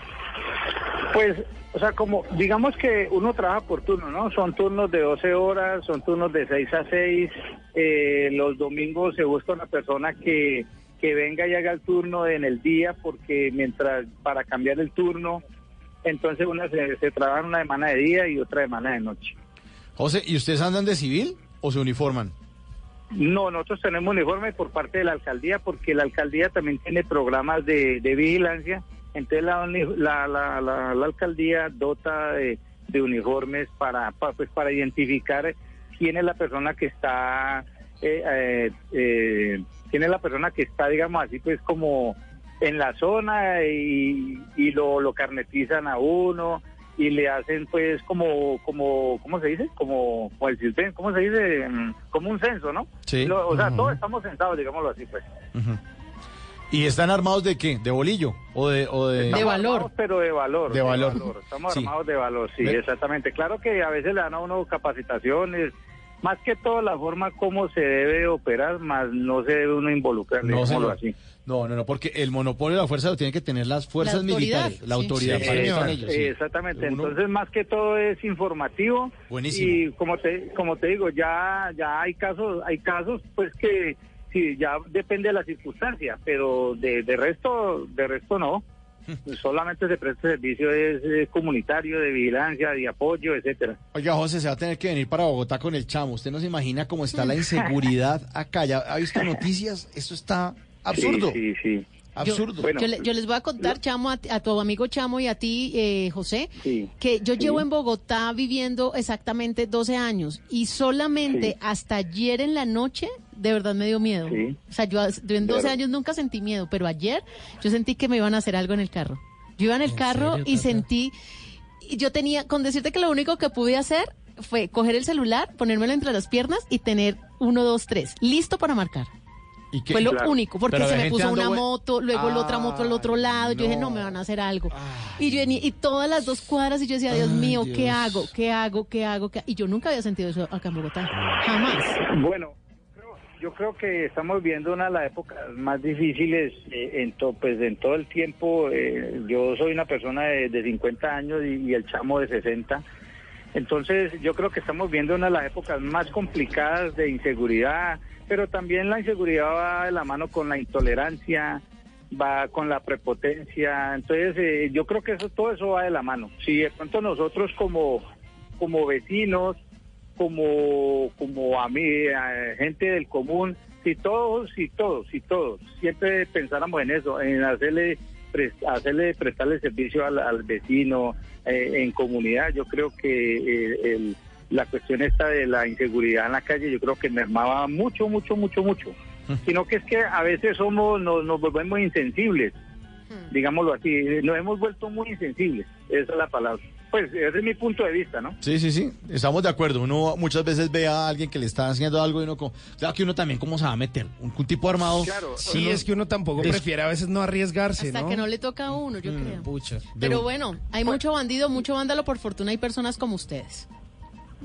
Speaker 21: Pues, o sea, como digamos que uno trabaja por turno, ¿no? Son turnos de 12 horas, son turnos de 6 a 6. eh, los domingos se busca una persona que, que venga y haga el turno en el día, porque mientras, para cambiar el turno, entonces una se, se trabaja una semana de día y otra semana de noche.
Speaker 3: José, ¿y ustedes andan de civil o se uniforman?
Speaker 21: No, nosotros tenemos uniforme por parte de la alcaldía porque la alcaldía también tiene programas de, de vigilancia. Entonces la, la, la, la- alcaldía dota de, de uniformes para, pa- pues, para identificar quién es la persona que está, eh, eh, eh, quién es la persona que está, digamos así, pues como en la zona y, y lo, lo carnetizan a uno y le hacen pues como, como, ¿cómo se dice? Como, como el ¿cómo se dice? Mm, Como un censo, ¿no?
Speaker 3: Sí.
Speaker 21: Lo- o sea, todos estamos censados, digámoslo así, pues.
Speaker 3: Ujú. ¿Y están armados de qué? ¿De bolillo? ¿O de...? O de...
Speaker 21: Estamos armados, pero de valor.
Speaker 3: De valor.
Speaker 21: Estamos
Speaker 3: Sí.
Speaker 21: armados de valor, sí,
Speaker 3: Ve-
Speaker 21: exactamente. Claro que a veces le dan a uno capacitaciones, más que todo la forma como se debe operar, más no se debe uno involucrar,
Speaker 3: No, señor.
Speaker 21: así.
Speaker 3: No, no, no, porque el monopolio de la fuerza lo tienen que tener las fuerzas militares, la
Speaker 21: sí.
Speaker 3: autoridad.
Speaker 21: Sí,
Speaker 3: para ellos, sí.
Speaker 21: Exactamente,
Speaker 3: Uno-
Speaker 21: entonces más que todo es informativo
Speaker 3: Buenísimo.
Speaker 21: y como te como te digo ya ya hay casos hay casos pues que sí ya depende de la circunstancia, pero de, de resto de resto no. Solamente se presta servicio es, comunitario de vigilancia, de apoyo, etcétera.
Speaker 3: Oiga, José, se va a tener que venir para Bogotá con el chamo. Usted no se imagina cómo está la inseguridad acá. ¿Ya ha visto noticias? Esto está absurdo.
Speaker 21: Sí, sí, sí.
Speaker 3: Absurdo.
Speaker 18: Yo, yo le- yo les voy a contar, Chamo, a, ti- a tu amigo Chamo y a ti, eh, José,
Speaker 21: Sí.
Speaker 18: que yo
Speaker 21: Sí.
Speaker 18: llevo en Bogotá viviendo exactamente 12 años y solamente
Speaker 21: Sí.
Speaker 18: hasta ayer en la noche de verdad me dio miedo.
Speaker 21: Sí.
Speaker 18: O sea, yo, yo en 12
Speaker 21: Claro.
Speaker 18: años nunca sentí miedo, pero ayer yo sentí que me iban a hacer algo en el carro. Yo iba en el carro
Speaker 22: serio,
Speaker 18: y
Speaker 22: Tata?
Speaker 18: sentí, y yo tenía, con decirte que lo único que pude hacer fue coger el celular, ponérmelo entre las piernas y tener uno, dos, tres, listo para marcar.
Speaker 3: ¿Y qué?
Speaker 18: Fue lo
Speaker 3: Claro.
Speaker 18: único, porque
Speaker 3: Pero
Speaker 18: se me puso una moto, luego la otra moto al otro lado. Yo dije, no, me van a hacer algo. y yo venía- y todas las dos cuadras, y yo decía, Dios
Speaker 21: Ay,
Speaker 18: mío, ¿qué
Speaker 21: Dios.
Speaker 18: hago? ¿Qué hago? ¿Qué hago? ¿Qué ha-?" Y yo nunca había sentido eso acá en Bogotá. Jamás.
Speaker 21: Bueno, yo creo que estamos viendo una de las épocas más difíciles eh, en, to- pues, en todo el tiempo. eh, yo soy una persona de, de 50 años y, y el chamo de 60. Entonces yo creo que estamos viendo una de las épocas más complicadas de inseguridad, pero también la inseguridad va de la mano con la intolerancia, va con la prepotencia. Entonces eh, yo creo que eso todo eso va de la mano. Si de pronto nosotros como como vecinos, como como a mí, a gente del común, si todos, si todos, si todos, siempre pensáramos en eso, en hacerle hacerle prestarle servicio al, al vecino eh, en comunidad, yo creo que eh, el- la cuestión esta de la inseguridad en la calle, yo creo que mermaba mucho, mucho, mucho, mucho. Sino que es que a veces somos, nos, nos volvemos insensibles, digámoslo así, nos hemos vuelto muy insensibles, esa es la palabra. Pues ese es mi punto de vista, ¿no?
Speaker 3: Sí, sí, sí, estamos de acuerdo. Uno muchas veces ve a alguien que le está haciendo algo y uno como, claro que uno también cómo se va a meter, un, un tipo armado.
Speaker 19: Sí, es que uno tampoco
Speaker 3: Es-
Speaker 19: prefiere a veces no arriesgarse,
Speaker 18: Hasta
Speaker 19: ¿no?
Speaker 18: que no le toca a uno, yo
Speaker 19: Mm,
Speaker 18: creo.
Speaker 19: pucha.
Speaker 18: Pero bueno, hay mucho bandido, mucho vándalo. Por fortuna hay personas como ustedes.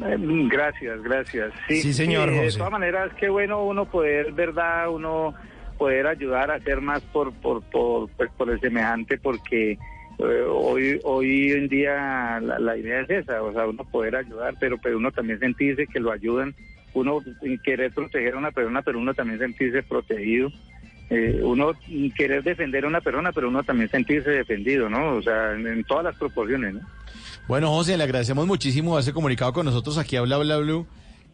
Speaker 21: Eh, Gracias, gracias. Sí,
Speaker 19: Sí, señor,
Speaker 21: De
Speaker 19: José.
Speaker 21: todas maneras, qué bueno uno poder, verdad, uno poder ayudar a hacer más por por por, pues, por el semejante, porque eh, hoy hoy en día la, idea es esa, o sea, uno poder ayudar, pero pero uno también sentirse que lo ayudan, uno querer proteger a una persona, pero uno también sentirse protegido. Eh, uno querer defender a una persona, pero uno también sentirse defendido, ¿no? O sea, en, todas las proporciones, ¿no?
Speaker 3: Bueno, José, le agradecemos muchísimo haberse comunicado con nosotros aquí a Bla Bla Blue.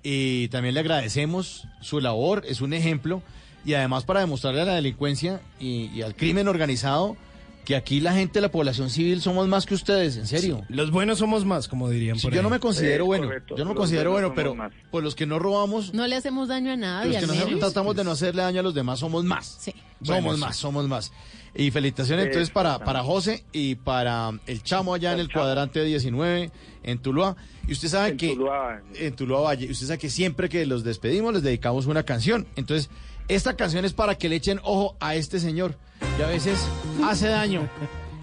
Speaker 3: Y también le agradecemos su labor, es un ejemplo. Y además para demostrarle a la delincuencia y al crimen organizado que aquí la gente de la población civil somos más que ustedes, en serio.
Speaker 19: Los buenos somos más, como dirían
Speaker 3: Sí,
Speaker 19: por
Speaker 3: yo
Speaker 19: ahí.
Speaker 3: no me considero bueno,
Speaker 19: correcto.
Speaker 3: yo no me considero bueno, pero pues los que no robamos,
Speaker 18: No le hacemos daño a nadie.
Speaker 3: los que
Speaker 18: al
Speaker 3: no tratamos de no hacerle daño a los demás somos más.
Speaker 18: Sí.
Speaker 3: Somos
Speaker 19: Bueno,
Speaker 3: más,
Speaker 19: sí.
Speaker 3: somos más. Y felicitaciones entonces para, para José y para el chamo allá en el cuadrante 19 en Tuluá. Y usted sabe
Speaker 21: En
Speaker 3: que
Speaker 21: Tuluá.
Speaker 3: en Tuluá Valle, usted sabe que siempre que los despedimos les dedicamos una canción. Entonces, esta canción es para que le echen ojo a este señor, que a veces hace daño.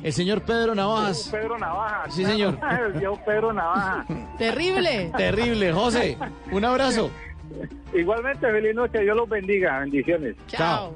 Speaker 3: El señor Pedro Navajas.
Speaker 21: Pedro Navaja.
Speaker 3: Sí, señor.
Speaker 21: El viejo Pedro Navaja.
Speaker 18: Terrible.
Speaker 3: Terrible, José. Un abrazo.
Speaker 21: Igualmente, feliz noche. Dios los bendiga. Bendiciones.
Speaker 18: Chao.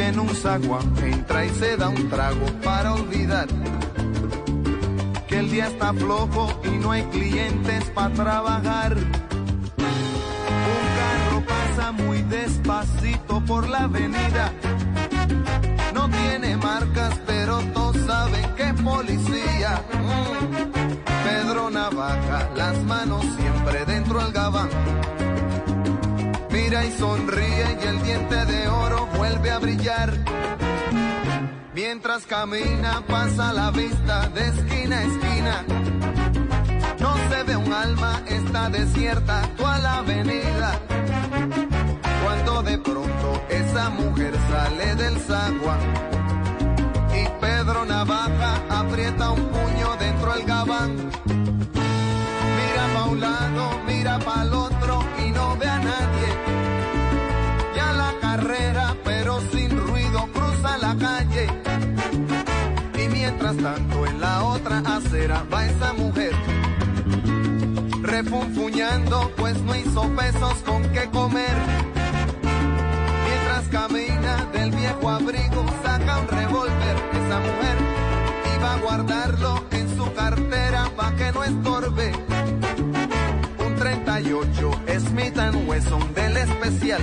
Speaker 22: En un zaguán entra y se da un trago para olvidar que el día está flojo y no hay clientes para trabajar. Un carro pasa muy despacito por la avenida. No tiene marcas, pero todos saben que es policía. Mm. Pedro Navaja, las manos siempre dentro del gabán. Mira y sonríe y el diente de a brillar. Mientras camina pasa la vista de esquina a esquina. No se ve un alma, está desierta toda la avenida. Cuando de pronto esa mujer sale del zaguán y Pedro Navaja aprieta un puño dentro del gabán. Mira pa' mira pa' otro Y mientras tanto en la otra acera va esa mujer. Refunfuñando, pues no hizo pesos con qué comer. Mientras camina del viejo abrigo, saca un revólver esa mujer y va a guardarlo en su cartera pa' que no estorbe. Un 38 Smith Wesson del especial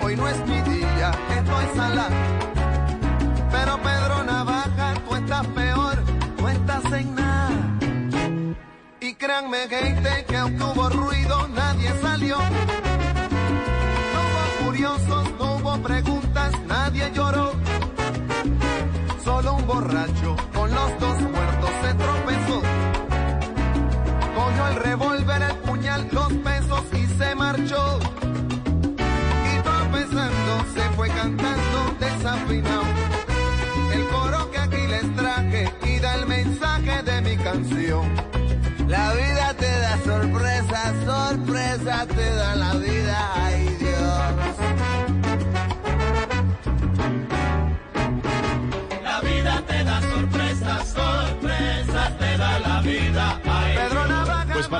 Speaker 22: hoy no es mi día, estoy sala. Pero Pedro Navaja, tú estás peor, tú estás en nada. Y créanme, gente, que aunque hubo ruido, nadie salió. Cantando desafinado. El coro que aquí les traje y da el mensaje de mi canción. La vida te da sorpresa, sorpresa te da la vida, ay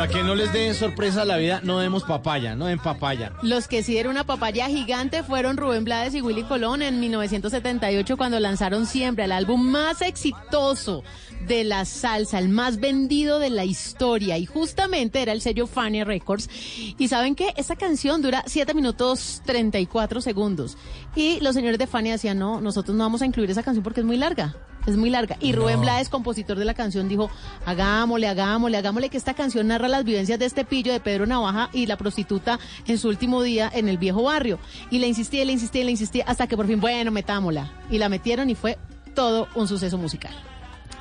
Speaker 3: para que no les den sorpresa a la vida, no demos papaya, no den papaya.
Speaker 18: Los que sí dieron una papaya gigante fueron Rubén Blades y Willy Colón en 1978 cuando lanzaron Siempre, el álbum más exitoso de la salsa, el más vendido de la historia. Y justamente era el sello Fania Records. Y saben qué? Esta canción dura 7 minutos 34 segundos. Y los señores de Fania decían, no, nosotros no vamos a incluir esa canción porque es muy larga. Es muy larga. Y Rubén Blades, compositor de la canción, dijo, hagámosle, hagámosle, hagámosle que esta canción narra las vivencias de este pillo de Pedro Navaja y la prostituta en su último día en el viejo barrio. Y le insistía, le insistía, le insistía, hasta que por fin, bueno, metámosla. Y la metieron y fue todo un suceso musical.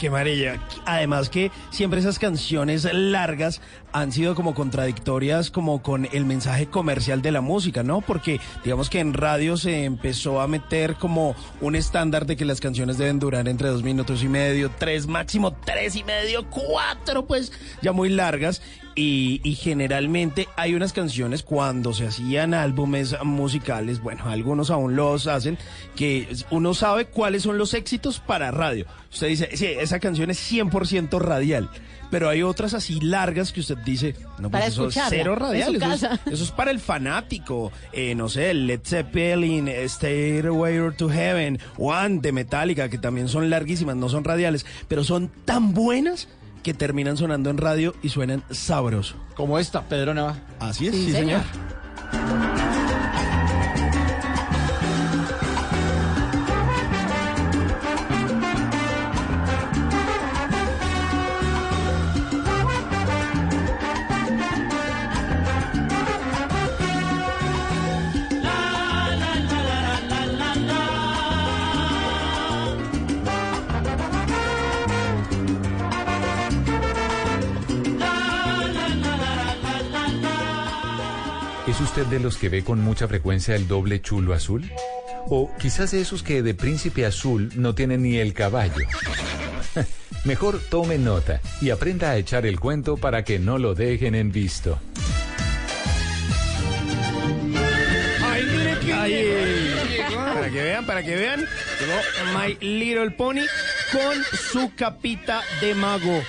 Speaker 19: Qué maravilla. Además que siempre esas canciones largas han sido como contradictorias como con el mensaje comercial de la música, ¿no? Porque digamos que en radio se empezó a meter como un estándar de que las canciones deben durar entre dos minutos y medio, tres, máximo tres y medio, cuatro, pues ya muy largas. Y, y generalmente hay unas canciones cuando se hacían álbumes musicales, bueno, algunos aún los hacen, que uno sabe cuáles son los éxitos para radio. Usted dice, sí, esa canción es 100% radial. Pero hay otras así largas que usted dice, no, pues
Speaker 18: Para
Speaker 19: eso es cero radial. Eso es,
Speaker 18: casa.
Speaker 19: eso es para el fanático. Eh, no sé, Led Zeppelin, Stairway to Heaven, One de Metallica, que también son larguísimas, no son radiales, pero son tan buenas que terminan sonando en radio y suenan sabroso.
Speaker 3: Como esta, Pedro Nava.
Speaker 19: Así es,
Speaker 18: Sí,
Speaker 19: sí,
Speaker 18: señor.
Speaker 19: señor.
Speaker 6: Los que ve con mucha frecuencia el doble chulo azul? O quizás de esos que de príncipe azul no tienen ni el caballo. Mejor tome nota y aprenda a echar el cuento para que no lo dejen en visto.
Speaker 19: Ay, mire que Para que vean, para que vean, llegó My Little Pony con su capita de mago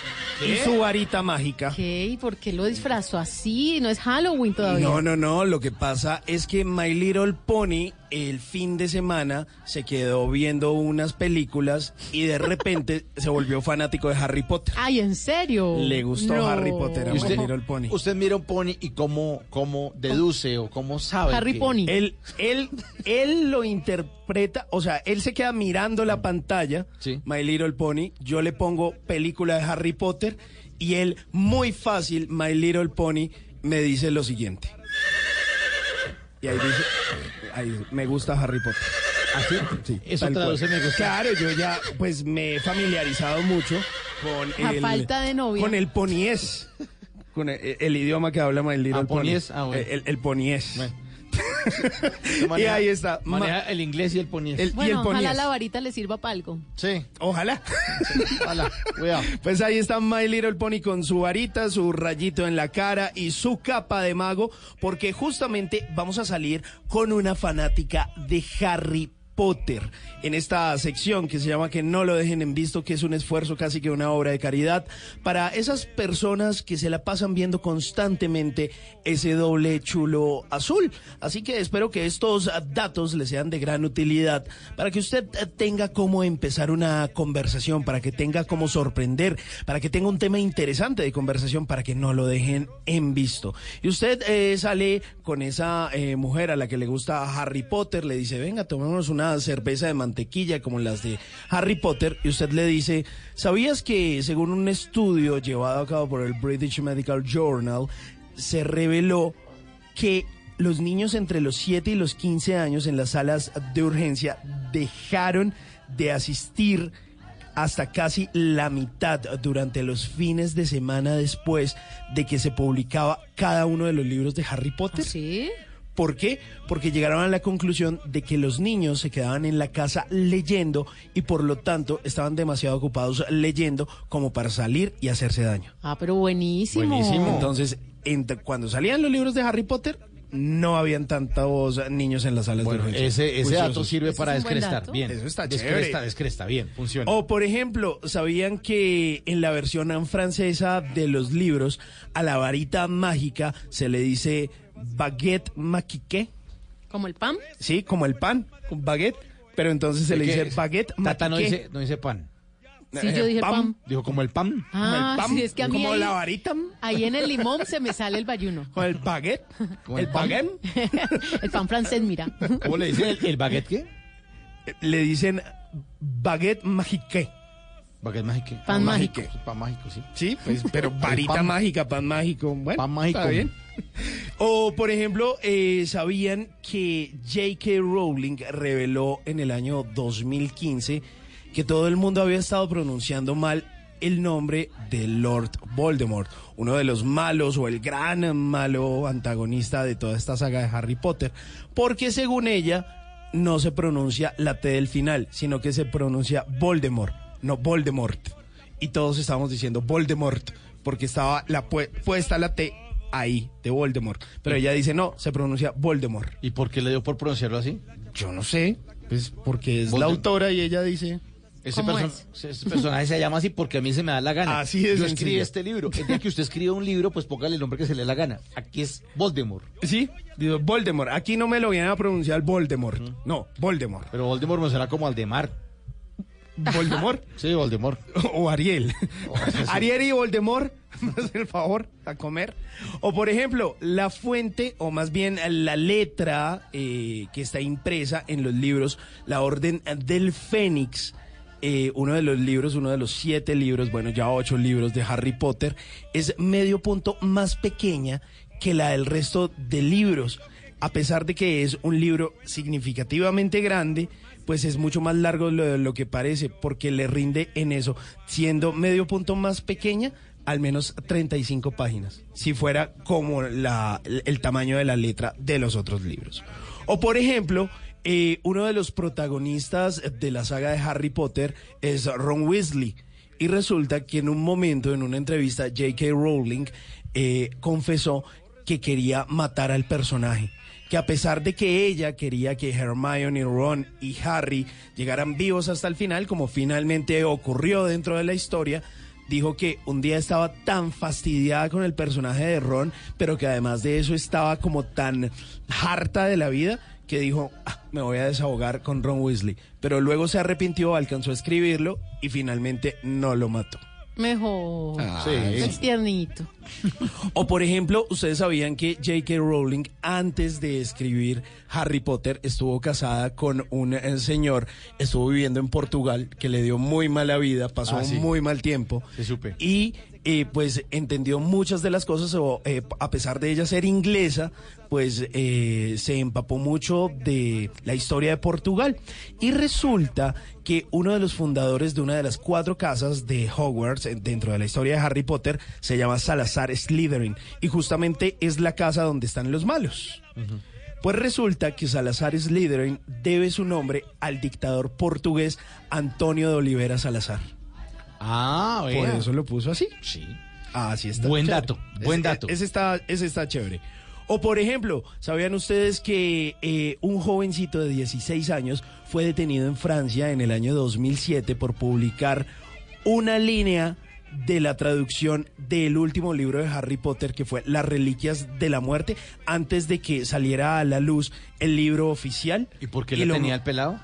Speaker 19: y su varita mágica.
Speaker 18: ¿Qué? ¿Y por qué lo disfrazó así? No es Halloween todavía.
Speaker 19: No, no, no. Lo que pasa es que My Little Pony el fin de semana se quedó viendo unas películas y de repente se volvió fanático de Harry Potter.
Speaker 18: Ay, ¿en serio?
Speaker 19: Le gustó
Speaker 18: No.
Speaker 19: Harry Potter a
Speaker 3: Y
Speaker 19: My
Speaker 3: usted,
Speaker 19: Little Pony.
Speaker 3: usted mira un pony y cómo, cómo deduce o cómo sabe.
Speaker 18: Harry
Speaker 3: que-
Speaker 18: Pony.
Speaker 19: Él, él, él lo interpreta, o sea, él se queda mirando la pantalla, My Little Pony, yo le pongo película de Harry Potter y él, muy fácil, My Little Pony, me dice lo siguiente. Y ahí dice, ahí dice, me gusta Harry Potter.
Speaker 3: ¿Así?
Speaker 19: Sí,
Speaker 3: Eso traduce
Speaker 19: cual.
Speaker 3: me gusta.
Speaker 19: Claro, yo ya pues me he familiarizado mucho con
Speaker 18: A
Speaker 19: el
Speaker 18: falta de novia.
Speaker 19: con el poniés, con el, el idioma que habla My Little
Speaker 3: Ah,
Speaker 19: Pony.
Speaker 3: poniés, ah, bueno.
Speaker 19: El, el poniés. y ahí está.
Speaker 3: Maneja el inglés y el poniés.
Speaker 19: el- y el
Speaker 18: Bueno, ojalá la varita le sirva para algo.
Speaker 3: Sí.
Speaker 19: Ojalá.
Speaker 3: Ojalá. Cuidado.
Speaker 19: Pues ahí está My Little Pony con su varita, su rayito en la cara y su capa de mago, porque justamente vamos a salir con una fanática de Harry Potter en esta sección que se llama Que no lo dejen en visto, que es un esfuerzo casi que una obra de caridad para esas personas que se la pasan viendo constantemente ese doble chulo azul. Así que espero que estos datos le sean de gran utilidad para que usted tenga cómo empezar una conversación, para que tenga cómo sorprender, para que tenga un tema interesante de conversación, para que no lo dejen en visto. Y usted eh, sale con esa eh, mujer a la que le gusta Harry Potter, le dice, venga, tomémonos una cerveza de mantequilla como las de Harry Potter, y usted le dice, ¿sabías que según un estudio llevado a cabo por el British Medical Journal, se reveló que los niños entre los 7 y los 15 años en las salas de urgencia dejaron de asistir hasta casi la mitad durante los fines de semana después de que se publicaba cada uno de los libros de Harry Potter.
Speaker 18: ¿Sí?
Speaker 19: ¿Por qué? Porque llegaron a la conclusión de que los niños se quedaban en la casa leyendo y por lo tanto estaban demasiado ocupados leyendo como para salir y hacerse daño.
Speaker 18: Ah, pero buenísimo.
Speaker 19: Entonces, entre- cuando salían los libros de Harry Potter, no habían tantos niños en las salas
Speaker 3: Bueno,
Speaker 19: de urgencia.
Speaker 3: ese, ese dato sirve para descrestar. Bien.
Speaker 19: Eso está
Speaker 3: descresta,
Speaker 19: chévere.
Speaker 3: descresta. Bien, funciona.
Speaker 19: O, por ejemplo, ¿sabían que en la versión francesa de los libros, a la varita mágica se le dice baguette maquique?
Speaker 18: ¿Como el pan?
Speaker 19: Sí, como el pan, con baguette, pero entonces se le dice baguette
Speaker 3: Tata no
Speaker 19: maquique.
Speaker 3: dice, no dice pan.
Speaker 18: Sí, yo dije pan.
Speaker 3: Dijo como el pan.
Speaker 18: Ah,
Speaker 19: el pan,
Speaker 18: sí, es que a mí
Speaker 19: como
Speaker 18: ahí,
Speaker 19: la varita,
Speaker 18: ahí en el limón se me sale el bayuno.
Speaker 19: con el baguette,
Speaker 3: Como
Speaker 19: el
Speaker 3: el pan.
Speaker 19: baguette,
Speaker 18: el pan francés, mira.
Speaker 3: ¿Cómo le dicen el, el baguette qué?
Speaker 19: le dicen baguette maquique.
Speaker 3: Baguette mágico.
Speaker 18: Pan mágico.
Speaker 3: Pan mágico, sí.
Speaker 19: Sí, pues, pero varita
Speaker 3: pan-
Speaker 19: mágica, pan mágico. Bueno,
Speaker 3: Pan mágico.
Speaker 19: está bien. O, por ejemplo, eh, ¿sabían que J.K. Rowling reveló en el año 2015 que todo el mundo había estado pronunciando mal el nombre de Lord Voldemort, uno de los malos o el gran malo antagonista de toda esta saga de Harry Potter, porque según ella no se pronuncia la T del final, sino que se pronuncia Voldemort, no Voldemort. Y todos estábamos diciendo Voldemort, porque estaba la pu- puesta la T ahí de Voldemort. Pero ella dice no, se pronuncia Voldemort.
Speaker 3: ¿Y por qué le dio por pronunciarlo así?
Speaker 19: Yo no sé, pues porque es la autora y ella dice...
Speaker 3: Ese,
Speaker 18: ¿Cómo
Speaker 3: perso- ese personaje se llama así porque a mí se me da la gana.
Speaker 19: Así de
Speaker 3: Yo
Speaker 19: sencillo.
Speaker 3: escribí este libro. El día que usted escriba un libro, pues póngale el nombre que se le dé la gana. Aquí es Voldemort.
Speaker 19: Sí, digo Voldemort. Aquí no me lo vienen a pronunciar Voldemort. No, Voldemort.
Speaker 3: Pero Voldemort me será como Aldemar.
Speaker 19: Voldemort
Speaker 3: Sí, Voldemort.
Speaker 19: o Ariel.
Speaker 3: Oh, sí.
Speaker 19: Ariel y Voldemort, me hacen el favor a comer. O por ejemplo, la fuente, o más bien la letra eh, que está impresa en los libros, la Orden del Fénix. eh, uno de los libros, uno de los siete libros, bueno, ya ocho libros de Harry Potter, es medio punto más pequeña que la del resto de libros. A pesar de que es un libro significativamente grande, pues es mucho más largo de lo, que parece, porque le rinde en eso, siendo medio punto más pequeña, al menos 35 páginas, si fuera como la, el tamaño de la letra de los otros libros. O por ejemplo, eh, uno de los protagonistas de la saga de Harry Potter es Ron Weasley. Y resulta que en un momento, en una entrevista, J.K. Rowling eh, confesó que quería matar al personaje. Que a pesar de que ella quería que Hermione, Ron y Harry llegaran vivos hasta el final, como finalmente ocurrió dentro de la historia, dijo que un día estaba tan fastidiada con el personaje de Ron, pero que además de eso estaba como tan harta de la vida que dijo, "Ah, me voy a desahogar con Ron Weasley. Pero luego se arrepintió, alcanzó a escribirlo y finalmente no lo mató.
Speaker 18: Mejor.
Speaker 19: Ah, sí.
Speaker 18: Es tiernito.
Speaker 19: O por ejemplo, ustedes sabían que J.K. Rowling antes de escribir Harry Potter estuvo casada con un eh, señor, estuvo viviendo en Portugal que le dio muy mala vida, pasó
Speaker 3: Ah, sí.
Speaker 19: muy mal tiempo
Speaker 3: Sí, supe.
Speaker 19: y eh, pues entendió muchas de las cosas o eh, a pesar de ella ser inglesa, pues eh, se empapó mucho de la historia de Portugal y resulta que uno de los fundadores de una de las cuatro casas de Hogwarts eh, dentro de la historia de Harry Potter se llama Salazar Slytherin y justamente es la casa donde están los malos. Pues resulta que Salazar Slytherin debe su nombre al dictador portugués Antonio de Olivera Salazar.
Speaker 3: Ah,
Speaker 19: Por
Speaker 3: vea.
Speaker 19: eso lo puso así.
Speaker 3: Sí.
Speaker 19: Así está.
Speaker 3: Buen
Speaker 19: chévere.
Speaker 3: dato, buen
Speaker 19: Ese-
Speaker 3: dato.
Speaker 19: Ese está, ese está chévere. O por ejemplo, ¿sabían ustedes que eh, un jovencito de 16 años fue detenido en Francia en el año 2007 por publicar una línea de la traducción del último libro de Harry Potter que fue Las Reliquias de la Muerte antes de que saliera a la luz el libro oficial?
Speaker 3: ¿Y por qué le
Speaker 19: lo-
Speaker 3: tenía el pelado?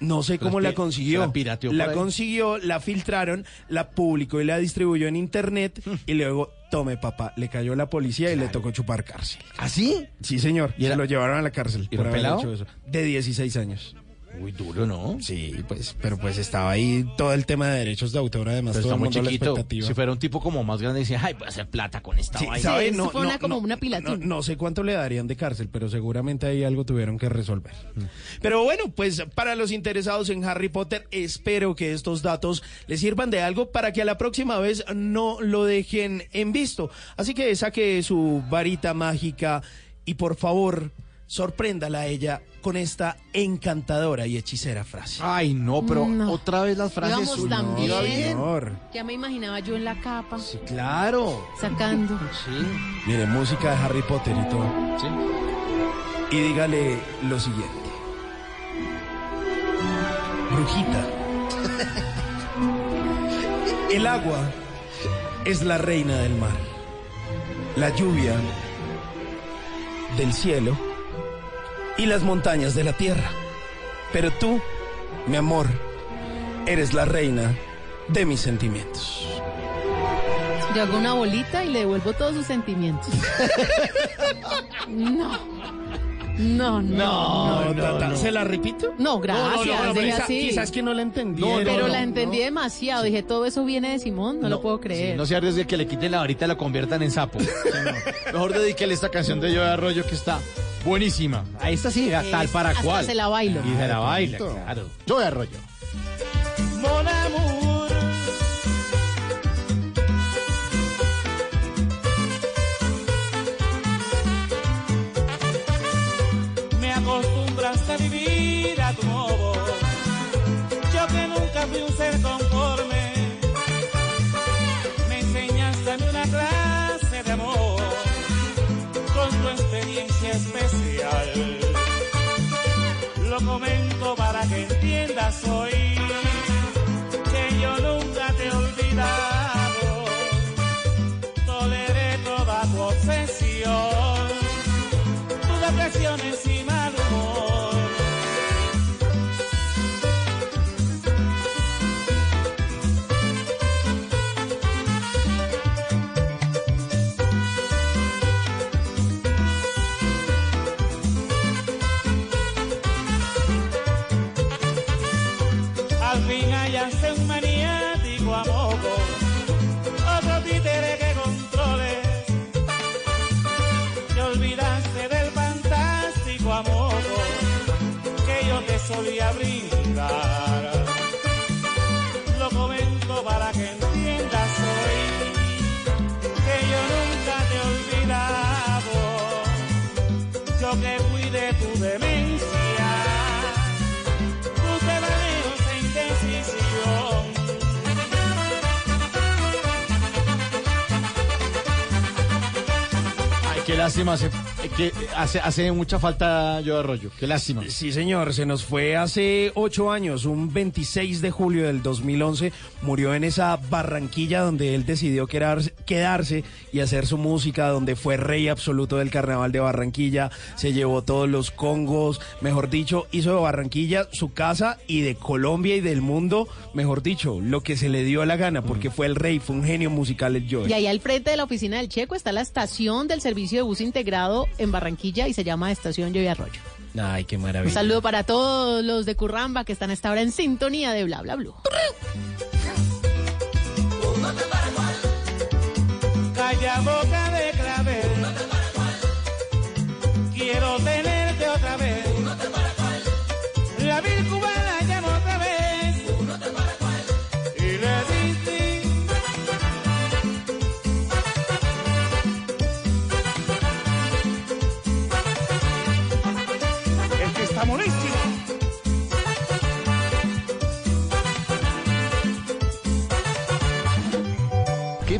Speaker 19: No sé cómo
Speaker 3: ¿La
Speaker 19: consiguió.
Speaker 3: la pirateó
Speaker 19: La
Speaker 3: ahí?
Speaker 19: consiguió, la filtraron, la publicó y la distribuyó en internet y luego, tome papá, le cayó la policía y le tocó chupar cárcel.
Speaker 3: ¿Así?
Speaker 19: Sí, señor.
Speaker 3: ¿Y era-
Speaker 19: Se lo llevaron a la cárcel
Speaker 3: ¿Y
Speaker 19: por haber
Speaker 3: pelado?
Speaker 19: hecho eso. De 16 años.
Speaker 3: Uy, duro, ¿no?
Speaker 19: Sí, pues, pero pues estaba ahí todo el tema de derechos de autor, además
Speaker 3: Pero
Speaker 19: todo
Speaker 3: está
Speaker 19: el
Speaker 3: muy
Speaker 19: mundo la
Speaker 3: chiquito.
Speaker 19: expectativa.
Speaker 3: Si fuera un tipo como más grande, decía, ay, voy a hacer plata con esta
Speaker 19: Sí,
Speaker 3: vaina.
Speaker 18: eso
Speaker 19: No,
Speaker 18: fue
Speaker 19: no,
Speaker 18: una, como
Speaker 19: no,
Speaker 18: una
Speaker 19: no,
Speaker 18: pilatina.
Speaker 19: no sé cuánto le darían de cárcel, pero seguramente ahí algo tuvieron que resolver. Pero bueno, pues para los interesados en Harry Potter, espero que estos datos les sirvan de algo para que a la próxima vez no lo dejen en visto. Así que saque su varita mágica y por favor, sorpréndala a ella con esta encantadora y hechicera frase.
Speaker 3: Ay, no, pero
Speaker 18: No.
Speaker 3: otra vez las frases suyas. Iba
Speaker 18: bien. Ya me imaginaba yo en la capa,
Speaker 3: Sí, claro.
Speaker 18: sacando.
Speaker 3: Sí.
Speaker 19: Mire, música de Harry Potter y todo.
Speaker 3: Sí.
Speaker 19: y dígale lo siguiente. Brujita. El agua es la reina del mar. La lluvia del cielo y las montañas de la tierra. Pero tú, mi amor, eres la reina de mis sentimientos.
Speaker 18: Yo hago una bolita y le devuelvo todos sus sentimientos. no. No, no.
Speaker 19: No,
Speaker 18: No,
Speaker 19: ¿se la repito?
Speaker 18: No, gracias.
Speaker 19: No, no, no, quizá- quizás que no la entendí.
Speaker 18: pero la entendí demasiado. Dije, todo eso viene de Simón. No, lo puedo creer.
Speaker 3: No se arriesgue que le quiten la varita y la conviertan en sapo. Sí, no. Mejor dedíquele esta canción de Yo de Arroyo que está buenísima. A esta sí, a tal para
Speaker 18: hasta
Speaker 3: cual.
Speaker 18: se la bailo.
Speaker 3: Y se la
Speaker 19: Ay,
Speaker 3: baila, claro. Yo de Arroyo.
Speaker 17: Acostumbraste a vivir a tu modo. Yo que nunca fui un ser conforme. Me enseñaste a una clase de amor con tu experiencia especial. Lo comento para que entiendas hoy que yo nunca te he. Toleré toda tu obsesión, tus depresiones
Speaker 3: lástima, hace, que hace, hace mucha falta yo Arroyo, qué lástima.
Speaker 19: Sí, señor, se nos fue hace ocho años, un 26 de julio del 2011, murió en esa Barranquilla donde él decidió quedarse, quedarse y hacer su música, donde fue rey absoluto del carnaval de Barranquilla, se llevó todos los congos, mejor dicho, hizo de Barranquilla su casa y de Colombia y del mundo, mejor dicho, lo que se le dio la gana, porque fue el rey, fue un genio musical el Joe.
Speaker 18: Y ahí al frente de la oficina del Checo está la estación del servicio de bus integrado en Barranquilla y se llama Estación Lloy Arroyo.
Speaker 19: Ay, qué
Speaker 18: Un
Speaker 19: maravilla.
Speaker 18: saludo para todos los de Curramba que están a esta hora en sintonía de Bla Bla Blue.
Speaker 17: Calla boca de clavel. Quiero tenerte otra vez.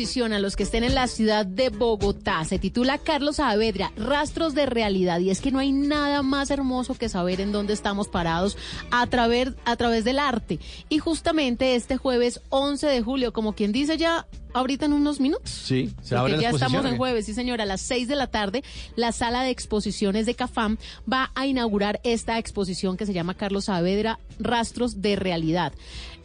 Speaker 18: Exposición a los que estén en la ciudad de Bogotá. Se titula Carlos Saavedra, Rastros de Realidad. Y es que no hay nada más hermoso que saber en dónde estamos parados a través, a través del arte. Y justamente este jueves 11 de julio, como quien dice ya ahorita en unos minutos.
Speaker 3: Sí, se abre la
Speaker 18: ya estamos en jueves, sí señora, a las 6 de la tarde, la sala de exposiciones de Cafam va a inaugurar esta exposición que se llama Carlos Saavedra, Rastros de Realidad.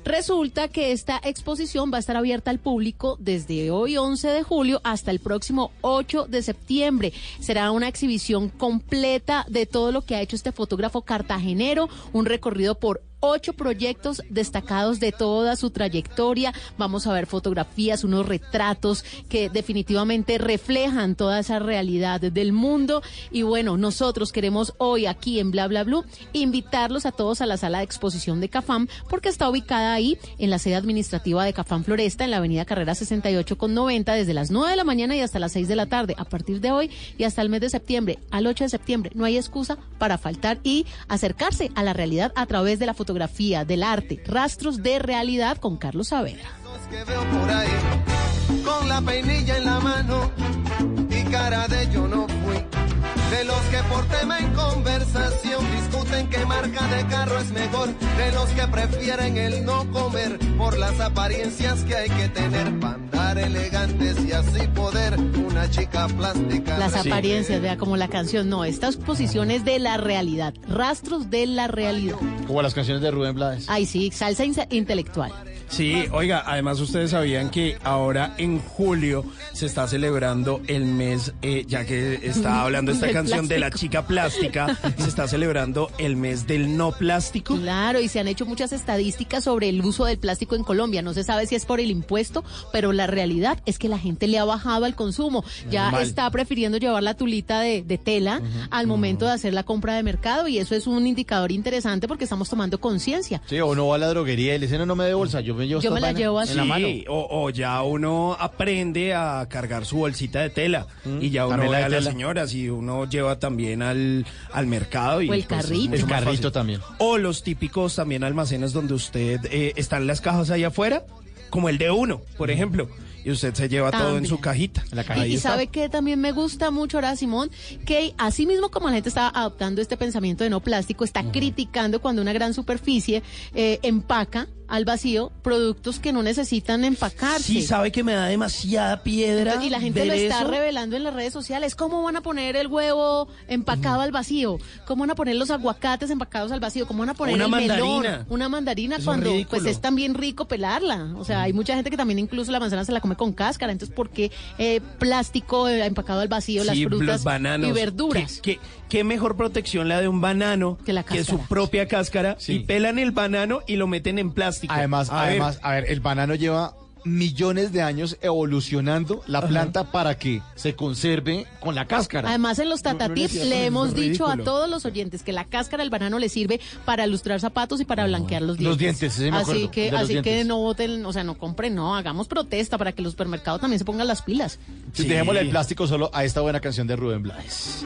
Speaker 18: Resulta que esta exposición va a estar abierta al público desde hoy 11 de julio hasta el próximo 8 de septiembre. Será una exhibición completa de todo lo que ha hecho este fotógrafo cartagenero, un recorrido por ocho proyectos destacados de toda su trayectoria. Vamos a ver fotografías, unos retratos que definitivamente reflejan toda esa realidad del mundo. Y bueno, nosotros queremos hoy aquí en Bla Bla Blue invitarlos a todos a la sala de exposición de Cafam porque está ubicada ahí en la sede administrativa de Cafam Floresta en la avenida Carrera 68 con 90 desde las 9 de la mañana y hasta las 6 de la tarde. A partir de hoy y hasta el mes de septiembre, al 8 de septiembre, no hay excusa para faltar y acercarse a la realidad a través de la fotografía, del arte, rastros de realidad con Carlos Saavedra.
Speaker 22: De los que por tema en conversación discuten qué marca de carro es mejor. De los que prefieren el no comer por las apariencias que hay que tener para andar elegantes y así poder una chica plástica.
Speaker 18: Las apariencias, vea como la canción, no, estas posiciones de la realidad, rastros de la realidad.
Speaker 3: Como las canciones de Rubén Blades.
Speaker 18: Ay, sí, salsa intelectual.
Speaker 19: Sí, oiga, además ustedes sabían que ahora en julio se está celebrando el mes, eh, ya que está hablando esta Canción de la chica plástica, se está celebrando el mes del no plástico.
Speaker 18: Claro, y se han hecho muchas estadísticas sobre el uso del plástico en Colombia. No se sabe si es por el impuesto, pero la realidad es que la gente le ha bajado al consumo. Ya está prefiriendo llevar la tulita de, de tela al momento de hacer la compra de mercado y eso es un indicador interesante porque estamos tomando conciencia.
Speaker 3: Sí, o no va a la droguería y le dicen, no, no me dé bolsa, yo me llevo
Speaker 18: Yo
Speaker 3: esta
Speaker 18: me la llevo
Speaker 3: en la
Speaker 18: así.
Speaker 3: mano.
Speaker 19: Sí, o, o ya uno aprende a cargar su bolsita de tela y ya uno
Speaker 3: de
Speaker 19: a las señoras y uno lleva también al, al mercado y
Speaker 18: O el
Speaker 19: pues, es
Speaker 18: carrito.
Speaker 3: El carrito
Speaker 19: fácil.
Speaker 3: también.
Speaker 19: O los típicos también almacenes donde usted eh, están las cajas ahí afuera, como el de uno, por ejemplo, y usted se lleva todo en su cajita.
Speaker 18: Y, sabe que también me gusta mucho ahora, Simón, que así mismo como la gente está adoptando este pensamiento de no plástico, está criticando cuando una gran superficie eh, empaca al vacío productos que no necesitan empacarse.
Speaker 19: Sí, sabe que me da demasiada piedra.
Speaker 18: y la gente
Speaker 19: ver
Speaker 18: lo está
Speaker 19: eso.
Speaker 18: revelando en las redes sociales. ¿Cómo van a poner el huevo empacado al vacío? ¿Cómo van a poner los aguacates empacados al vacío? ¿Cómo van a poner
Speaker 19: Una
Speaker 18: el melón?
Speaker 19: mandarina.
Speaker 18: Una mandarina
Speaker 19: Eso
Speaker 18: cuando pues es también rico pelarla. O sea, hay mucha gente que también incluso la manzana se la come con cáscara. Entonces, ¿por qué eh, plástico eh, empacado al vacío, las
Speaker 19: Sí,
Speaker 18: frutas
Speaker 19: los bananos.
Speaker 18: y verduras?
Speaker 19: ¿Qué, mejor protección la de un banano
Speaker 18: Que la
Speaker 19: su
Speaker 18: cáscara.
Speaker 19: propia cáscara
Speaker 3: Sí.
Speaker 19: y pelan el banano y lo meten en plástico.
Speaker 3: Además,
Speaker 19: A ver,
Speaker 3: además, a ver, el banano lleva millones de años evolucionando la planta para que se conserve con la cáscara.
Speaker 18: Además, en los
Speaker 3: No, no
Speaker 18: Tata
Speaker 3: le
Speaker 18: hemos dicho a todos los oyentes que la cáscara del banano le sirve para lustrar zapatos y para blanquear los dientes.
Speaker 3: Los dientes, sí, me
Speaker 18: así que, así que no voten, o sea, no compren, no, hagamos protesta para que los supermercados también se pongan las pilas.
Speaker 3: Sí, Dejémosle el plástico solo a esta buena canción de Rubén Blades.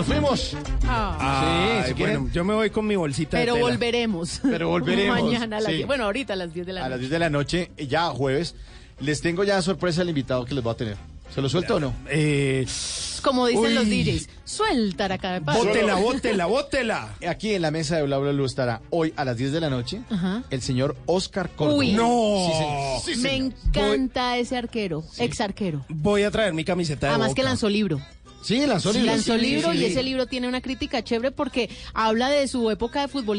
Speaker 3: nos fuimos.
Speaker 19: Ay,
Speaker 3: Sí, si quieren.
Speaker 19: bueno, yo me voy con mi bolsita
Speaker 18: Pero
Speaker 19: de tela.
Speaker 18: volveremos.
Speaker 3: Pero volveremos,
Speaker 18: Mañana a las
Speaker 3: sí.
Speaker 18: 10. Bueno, ahorita a las 10 de la
Speaker 3: A las
Speaker 18: noche.
Speaker 3: 10 de la noche, ya jueves, les tengo ya sorpresa al invitado que les voy a tener. ¿Se lo suelto o no?
Speaker 19: Eh,
Speaker 18: Como dicen
Speaker 19: Uy.
Speaker 18: los DJs, suelta la cabeza.
Speaker 19: bótela, bótela, bótela.
Speaker 3: Aquí en la mesa de Bla Bla Blue estará hoy a las 10 de la noche
Speaker 18: Ajá.
Speaker 3: el señor Oscar Córdoba.
Speaker 18: Uy.
Speaker 19: No.
Speaker 3: Sí. Sí,
Speaker 18: Me
Speaker 3: señor.
Speaker 18: encanta ese arquero, ex arquero.
Speaker 19: Voy a traer mi camiseta de
Speaker 18: Además que lanzó libro.
Speaker 3: Sí, lanzó libro.
Speaker 18: lanzó
Speaker 3: Sí,
Speaker 18: libro
Speaker 3: sí,
Speaker 18: y ese libro tiene una crítica chévere porque habla de su época de fútbol